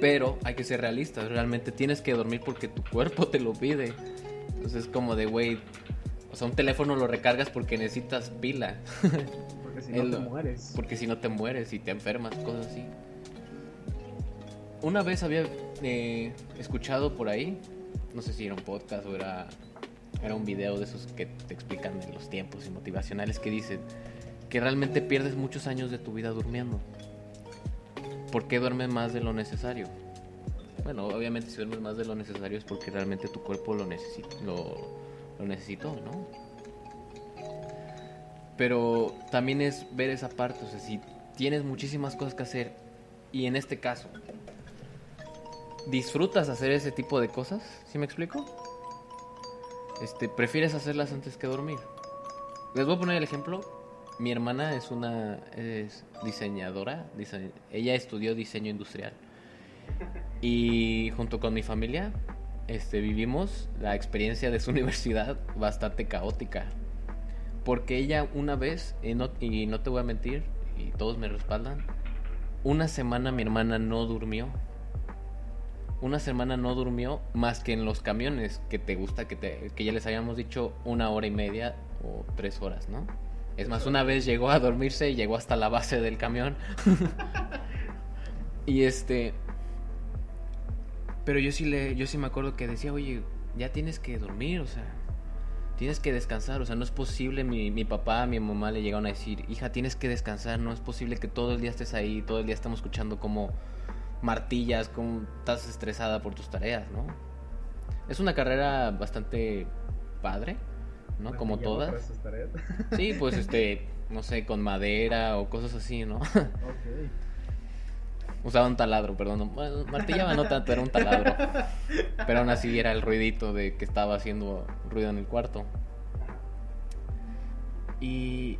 Pero hay que ser realistas, realmente tienes que dormir porque tu cuerpo te lo pide. Entonces es como de, güey, o sea, un teléfono lo recargas porque necesitas pila. Porque si no te mueres. Porque si no te mueres y te enfermas, cosas así. Una vez había eh, escuchado por ahí, no sé si era un podcast o era, era un video de esos que te explican de los tiempos y motivacionales que dicen que realmente pierdes muchos años de tu vida durmiendo. ¿Por qué duermes más de lo necesario? Bueno, obviamente si duermes más de lo necesario es porque realmente tu cuerpo lo, necesita, lo, lo necesitó, ¿no? Pero también es ver esa parte, o sea, si tienes muchísimas cosas que hacer y en este caso disfrutas hacer ese tipo de cosas, ¿sí me explico? Este, prefieres hacerlas antes que dormir. Les voy a poner el ejemplo. Mi hermana es una es diseñadora, dise- ella estudió diseño industrial. Y junto con mi familia este, vivimos la experiencia de su universidad bastante caótica. Porque ella una vez, no, y no te voy a mentir, y todos me respaldan, una semana mi hermana no durmió. Una semana no durmió más que en los camiones, que te gusta que, te, que ya les habíamos dicho una hora y media o tres horas, ¿no? Es más, una vez llegó a dormirse y llegó hasta la base del camión. y este... Pero yo sí, le, yo sí me acuerdo que decía, oye, ya tienes que dormir, o sea, tienes que descansar, o sea, no es posible, mi, mi papá, mi mamá le llegaron a decir, hija, tienes que descansar, no es posible que todo el día estés ahí, todo el día estamos escuchando como martillas, como estás estresada por tus tareas, ¿no? Es una carrera bastante padre, ¿no? Como todas. tareas. Sí, pues este, no sé, con madera o cosas así, ¿no? ok. Usaba un taladro, perdón. bueno, martillaba no tanto, era un taladro. Pero aún así era el ruidito de que estaba haciendo ruido en el cuarto. Y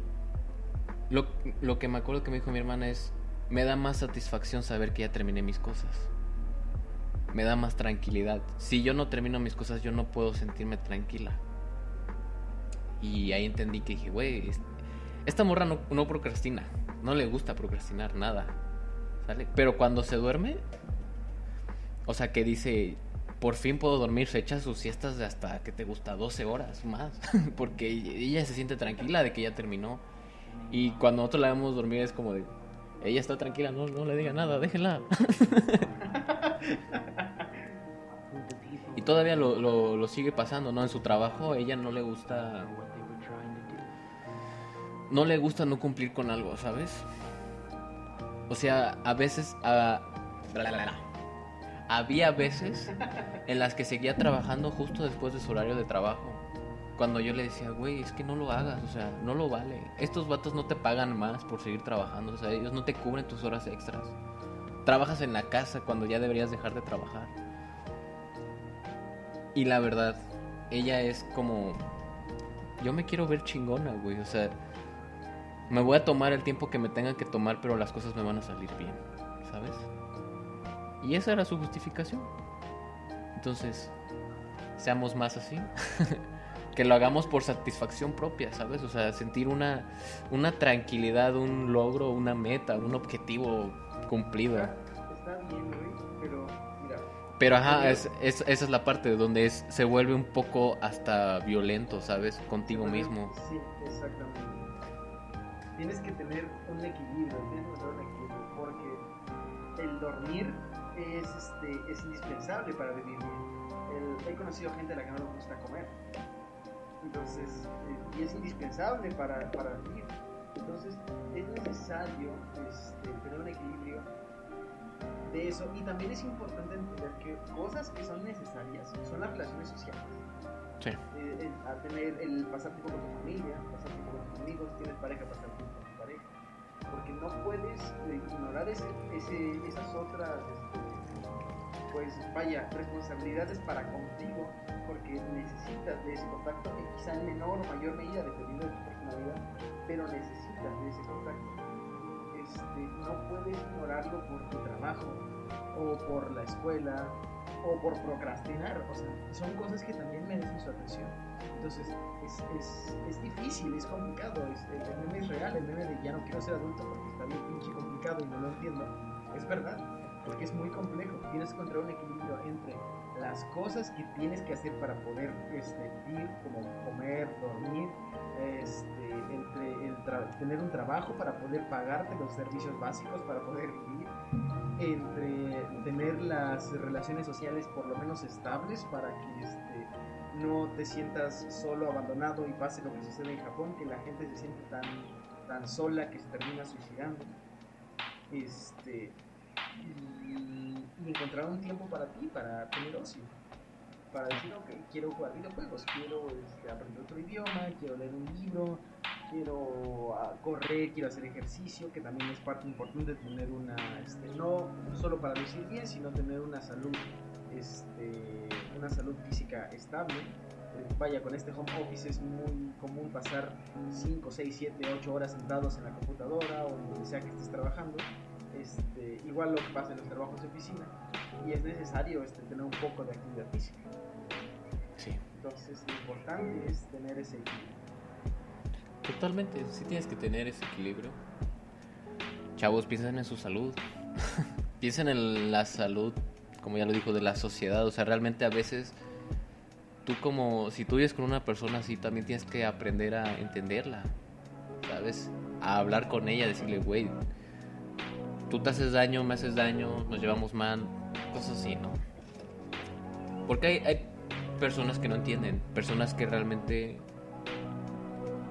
lo, lo que me acuerdo que me dijo mi hermana es, me da más satisfacción saber que ya terminé mis cosas. Me da más tranquilidad. Si yo no termino mis cosas, yo no puedo sentirme tranquila. Y ahí entendí que dije, güey, es- esta morra no, no procrastina. No le gusta procrastinar nada. ¿Sale? Pero cuando se duerme, o sea, que dice, por fin puedo dormir, se echa sus siestas de hasta que te gusta 12 horas más, porque ella se siente tranquila de que ya terminó. Y cuando nosotros la vemos dormir es como de, ella está tranquila, no, no le diga nada, déjela. y todavía lo, lo, lo sigue pasando, ¿no? En su trabajo, ella no le gusta... No le gusta no cumplir con algo, ¿sabes? O sea, a veces... Había veces en las que seguía trabajando justo después de su horario de trabajo. Cuando yo le decía, güey, es que no lo hagas, o sea, no lo vale. Estos vatos no te pagan más por seguir trabajando, o sea, ellos no te cubren tus horas extras. Trabajas en la casa cuando ya deberías dejar de trabajar. Y la verdad, ella es como... Yo me quiero ver chingona, güey, o sea... Me voy a tomar el tiempo que me tengan que tomar, pero las cosas me van a salir bien, ¿sabes? Y esa era su justificación. Entonces, seamos más así. que lo hagamos por satisfacción propia, ¿sabes? O sea, sentir una, una tranquilidad, un logro, una meta, un objetivo cumplido. Está bien, güey, pero mira, Pero ajá, es, es- esa es la parte donde es, se vuelve un poco hasta violento, ¿sabes? Contigo mismo. Sí, exactamente. Tienes que tener un equilibrio, tienes que tener un equilibrio, porque el dormir es, este, es indispensable para vivir bien. El- he conocido gente a la que no le gusta comer, entonces, eh, y es indispensable para, para vivir. Entonces, es necesario este, tener un equilibrio de eso, y también es importante entender que cosas que son necesarias son las relaciones sociales Sí. eh, el- a tener el pasar tiempo con tu familia, pasar tiempo con tus amigos, tienes pareja, pasar tiempo con tu pareja. Porque no puedes ignorar ese, ese- esas otras este, pues vaya, responsabilidades para contigo, porque necesitas de ese contacto, quizá en menor o mayor medida, dependiendo de tu personalidad, pero necesitas de ese contacto. Este, no puedes ignorarlo por tu trabajo, o por la escuela, o por procrastinar, o sea, son cosas que también merecen su atención. Entonces, es, es, es difícil, es complicado, es, el meme es real, el meme de ya no quiero ser adulto porque está bien pinche complicado y no lo entiendo, es verdad, porque es muy complejo, tienes que encontrar un equilibrio entre las cosas que tienes que hacer para poder este, vivir, como comer, dormir, este, entre el tener un trabajo para poder pagarte los servicios básicos, para poder vivir, entre tener las relaciones sociales por lo menos estables para que este, no te sientas solo, abandonado y pase lo que sucede en Japón, que la gente se siente tan, tan sola que se termina suicidando. Este, y, encontrar un tiempo para ti, para tener ocio. Para decir, ok, quiero jugar videojuegos, quiero este, aprender otro idioma, quiero leer un libro, quiero ah, correr, quiero hacer ejercicio, que también es parte importante de tener una, este, no solo para lucir bien, sino tener una salud, este, una salud física estable. Eh, vaya, con este home office es muy común pasar 5, 6, 7, 8 horas sentados en la computadora o donde sea que estés trabajando. Este, igual lo que pasa en los trabajos de oficina. Y es necesario este, tener un poco de actividad física. Sí. Entonces, lo importante es tener ese equilibrio. Totalmente, sí tienes que tener ese equilibrio. Chavos, piensen en su salud. piensen en la salud, como ya lo dijo, de la sociedad. O sea, realmente a veces tú como, si tú vives con una persona así, también tienes que aprender a entenderla. ¿Sabes? A hablar con ella, decirle, güey, tú te haces daño, me haces daño, nos llevamos mal, cosas así, ¿no? Porque hay, hay personas que no entienden, personas que realmente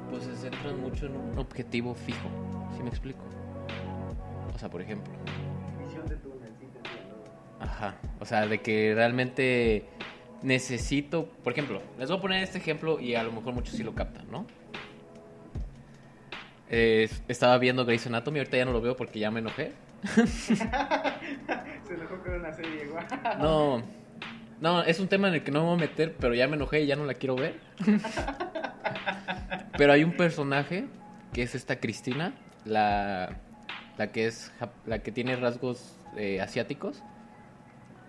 pues se centran mucho en un objetivo fijo. ¿Sí me explico? O sea, por ejemplo. Ajá. O sea, de que realmente necesito. Por ejemplo, les voy a poner este ejemplo y a lo mejor muchos sí lo captan, ¿no? estaba viendo Grey's Anatomy, ahorita ya no lo veo porque ya me enojé. se enojó con una serie igual. No. No, es un tema en el que no me voy a meter, pero ya me enojé y ya no la quiero ver. Pero hay un personaje que es esta Cristina, la, la que es la que tiene rasgos eh, asiáticos.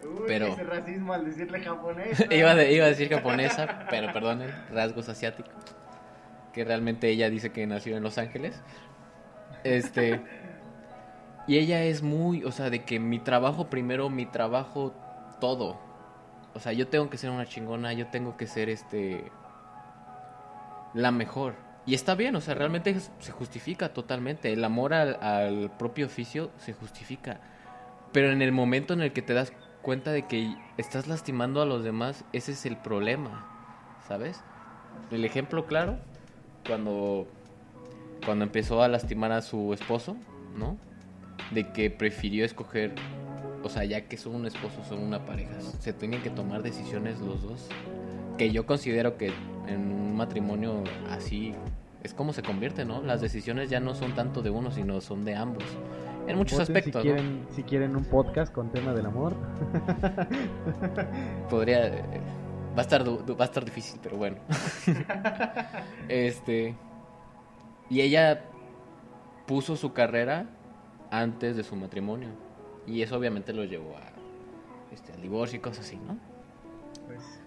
Uy, pero ese racismo al decirle japonesa. iba, a decir japonesa, pero perdonen, rasgos asiáticos. Que realmente ella dice que nació en Los Ángeles. Este. Y ella es muy, o sea, de que mi trabajo primero, mi trabajo todo. O sea, yo tengo que ser una chingona, yo tengo que ser este la mejor. Y está bien, o sea, realmente se justifica totalmente. El amor al, propio oficio se justifica. Pero en el momento en el que te das cuenta de que estás lastimando a los demás, ese es el problema, ¿sabes? El ejemplo claro, cuando, cuando empezó a lastimar a su esposo, ¿no? De que prefirió escoger, o sea, ya que son un esposo, son una pareja, se tienen que tomar decisiones los dos que yo considero que en un matrimonio así es como se convierte, ¿no? Las decisiones ya no son tanto de uno, sino son de ambos. En muchos aspectos. Si quieren, si quieren un podcast con tema del amor. Podría. Eh, va a estar va a estar difícil, pero bueno. este. Y ella puso su carrera antes de su matrimonio. Y eso obviamente lo llevó a este, al divorcio y cosas así, ¿no? Pues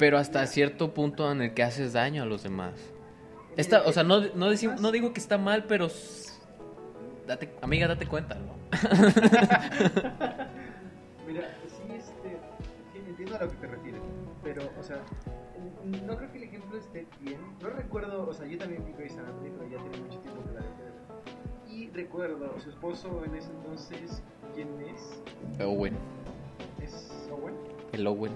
pero hasta cierto punto en el que haces daño a los demás. Esta, o sea, no, no, no digo que está mal, pero date, amiga, date cuenta, ¿no? Mira, sí, este, entiendo a lo que te refieres, pero, o sea, no creo que el ejemplo esté bien. No recuerdo, o sea, yo también vi Grey's Anatomy, pero ya tiene mucho tiempo recuerdo, su esposo en ese entonces, ¿quién es? Owen. ¿Es Owen? El Owen.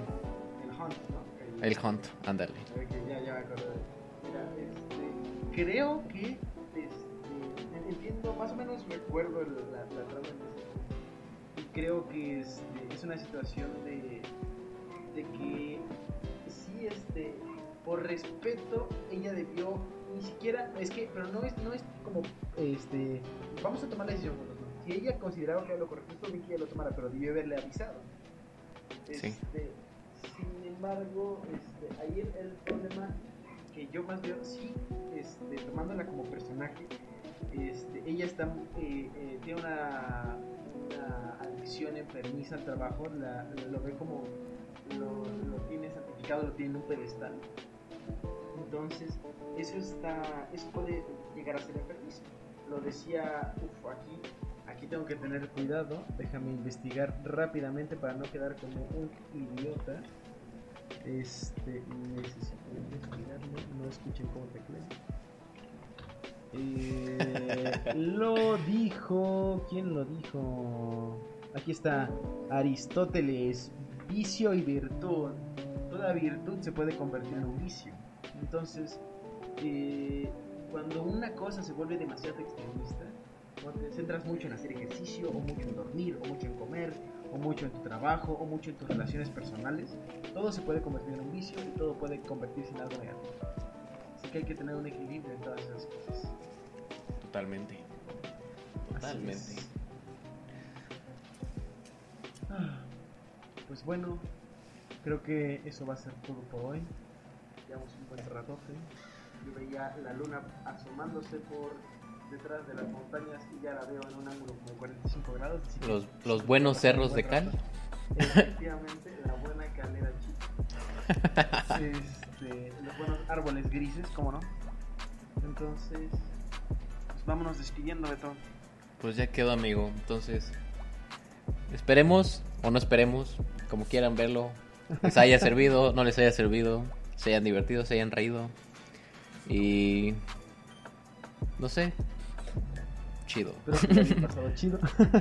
El Hunt, ¿no? El Hunt, ándale. ya, ya me acuerdo. Mira, este, creo que este, entiendo, más o menos recuerdo la, la trama y creo que este, es una situación de, de que sí, este, por respeto, ella debió ni siquiera, es que, pero no es, no es como, este, vamos a tomar la decisión Si ella consideraba que era lo correcto, bien que ella lo tomara, pero debió haberle avisado. Sí. Este, sin embargo, este, ahí el, el problema que yo más veo, sí, este, tomándola como personaje, este, ella está, eh, eh, tiene una, una adicción enfermiza al trabajo, la, lo ve como, lo, lo tiene santificado, lo tiene en un pedestal. Entonces, eso está, eso puede llegar a ser enfermizo. Lo decía, uf, aquí, aquí tengo que tener cuidado, déjame investigar rápidamente para no quedar como un idiota. Este, necesito investigarlo, no escuchen cómo tecleo. Eh, lo dijo, ¿quién lo dijo? Aquí está, Aristóteles, vicio y virtud. Toda virtud se puede convertir en un vicio. Entonces, eh, cuando una cosa se vuelve demasiado extremista, cuando te centras mucho en hacer ejercicio, o mucho en dormir, o mucho en comer, o mucho en tu trabajo, o mucho en tus relaciones personales, todo se puede convertir en un vicio y todo puede convertirse en algo negativo. Así que hay que tener un equilibrio en todas esas cosas. Totalmente. Totalmente. Ah, Pues bueno, creo que eso va a ser todo por hoy. Llevamos un buen ratote. Yo veía la luna asomándose por detrás de las montañas y ya la veo en un ángulo como de 45 grados. Los, los buenos cerros de cal. rato. Efectivamente, la buena calera chica. Este, los buenos árboles grises, ¿cómo no? Entonces, pues vámonos despidiendo, Beto. Pues ya quedó, amigo. Entonces, esperemos o no esperemos, como quieran verlo. Les haya servido, no les haya servido, se hayan divertido, se hayan reído. Y. No sé. Chido. Espero que pasado chido.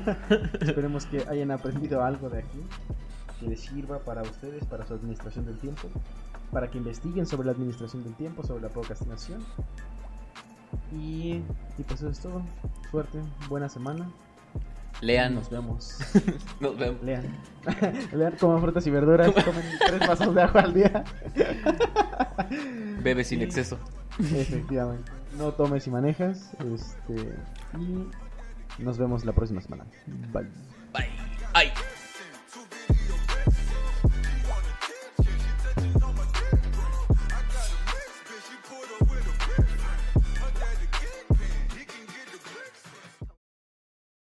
Esperemos que hayan aprendido algo de aquí que les sirva para ustedes, para su administración del tiempo, para que investiguen sobre la administración del tiempo, sobre la procrastinación. Y, y pues eso es todo. Suerte, buena semana. Lean, Nos vemos. nos vemos. Lean. Lean, coman frutas y verduras, comen tres vasos de agua al día. Bebe sin Y- exceso. Efectivamente. No tomes y manejas. Este, y nos vemos la próxima semana. Bye. Bye. Ay.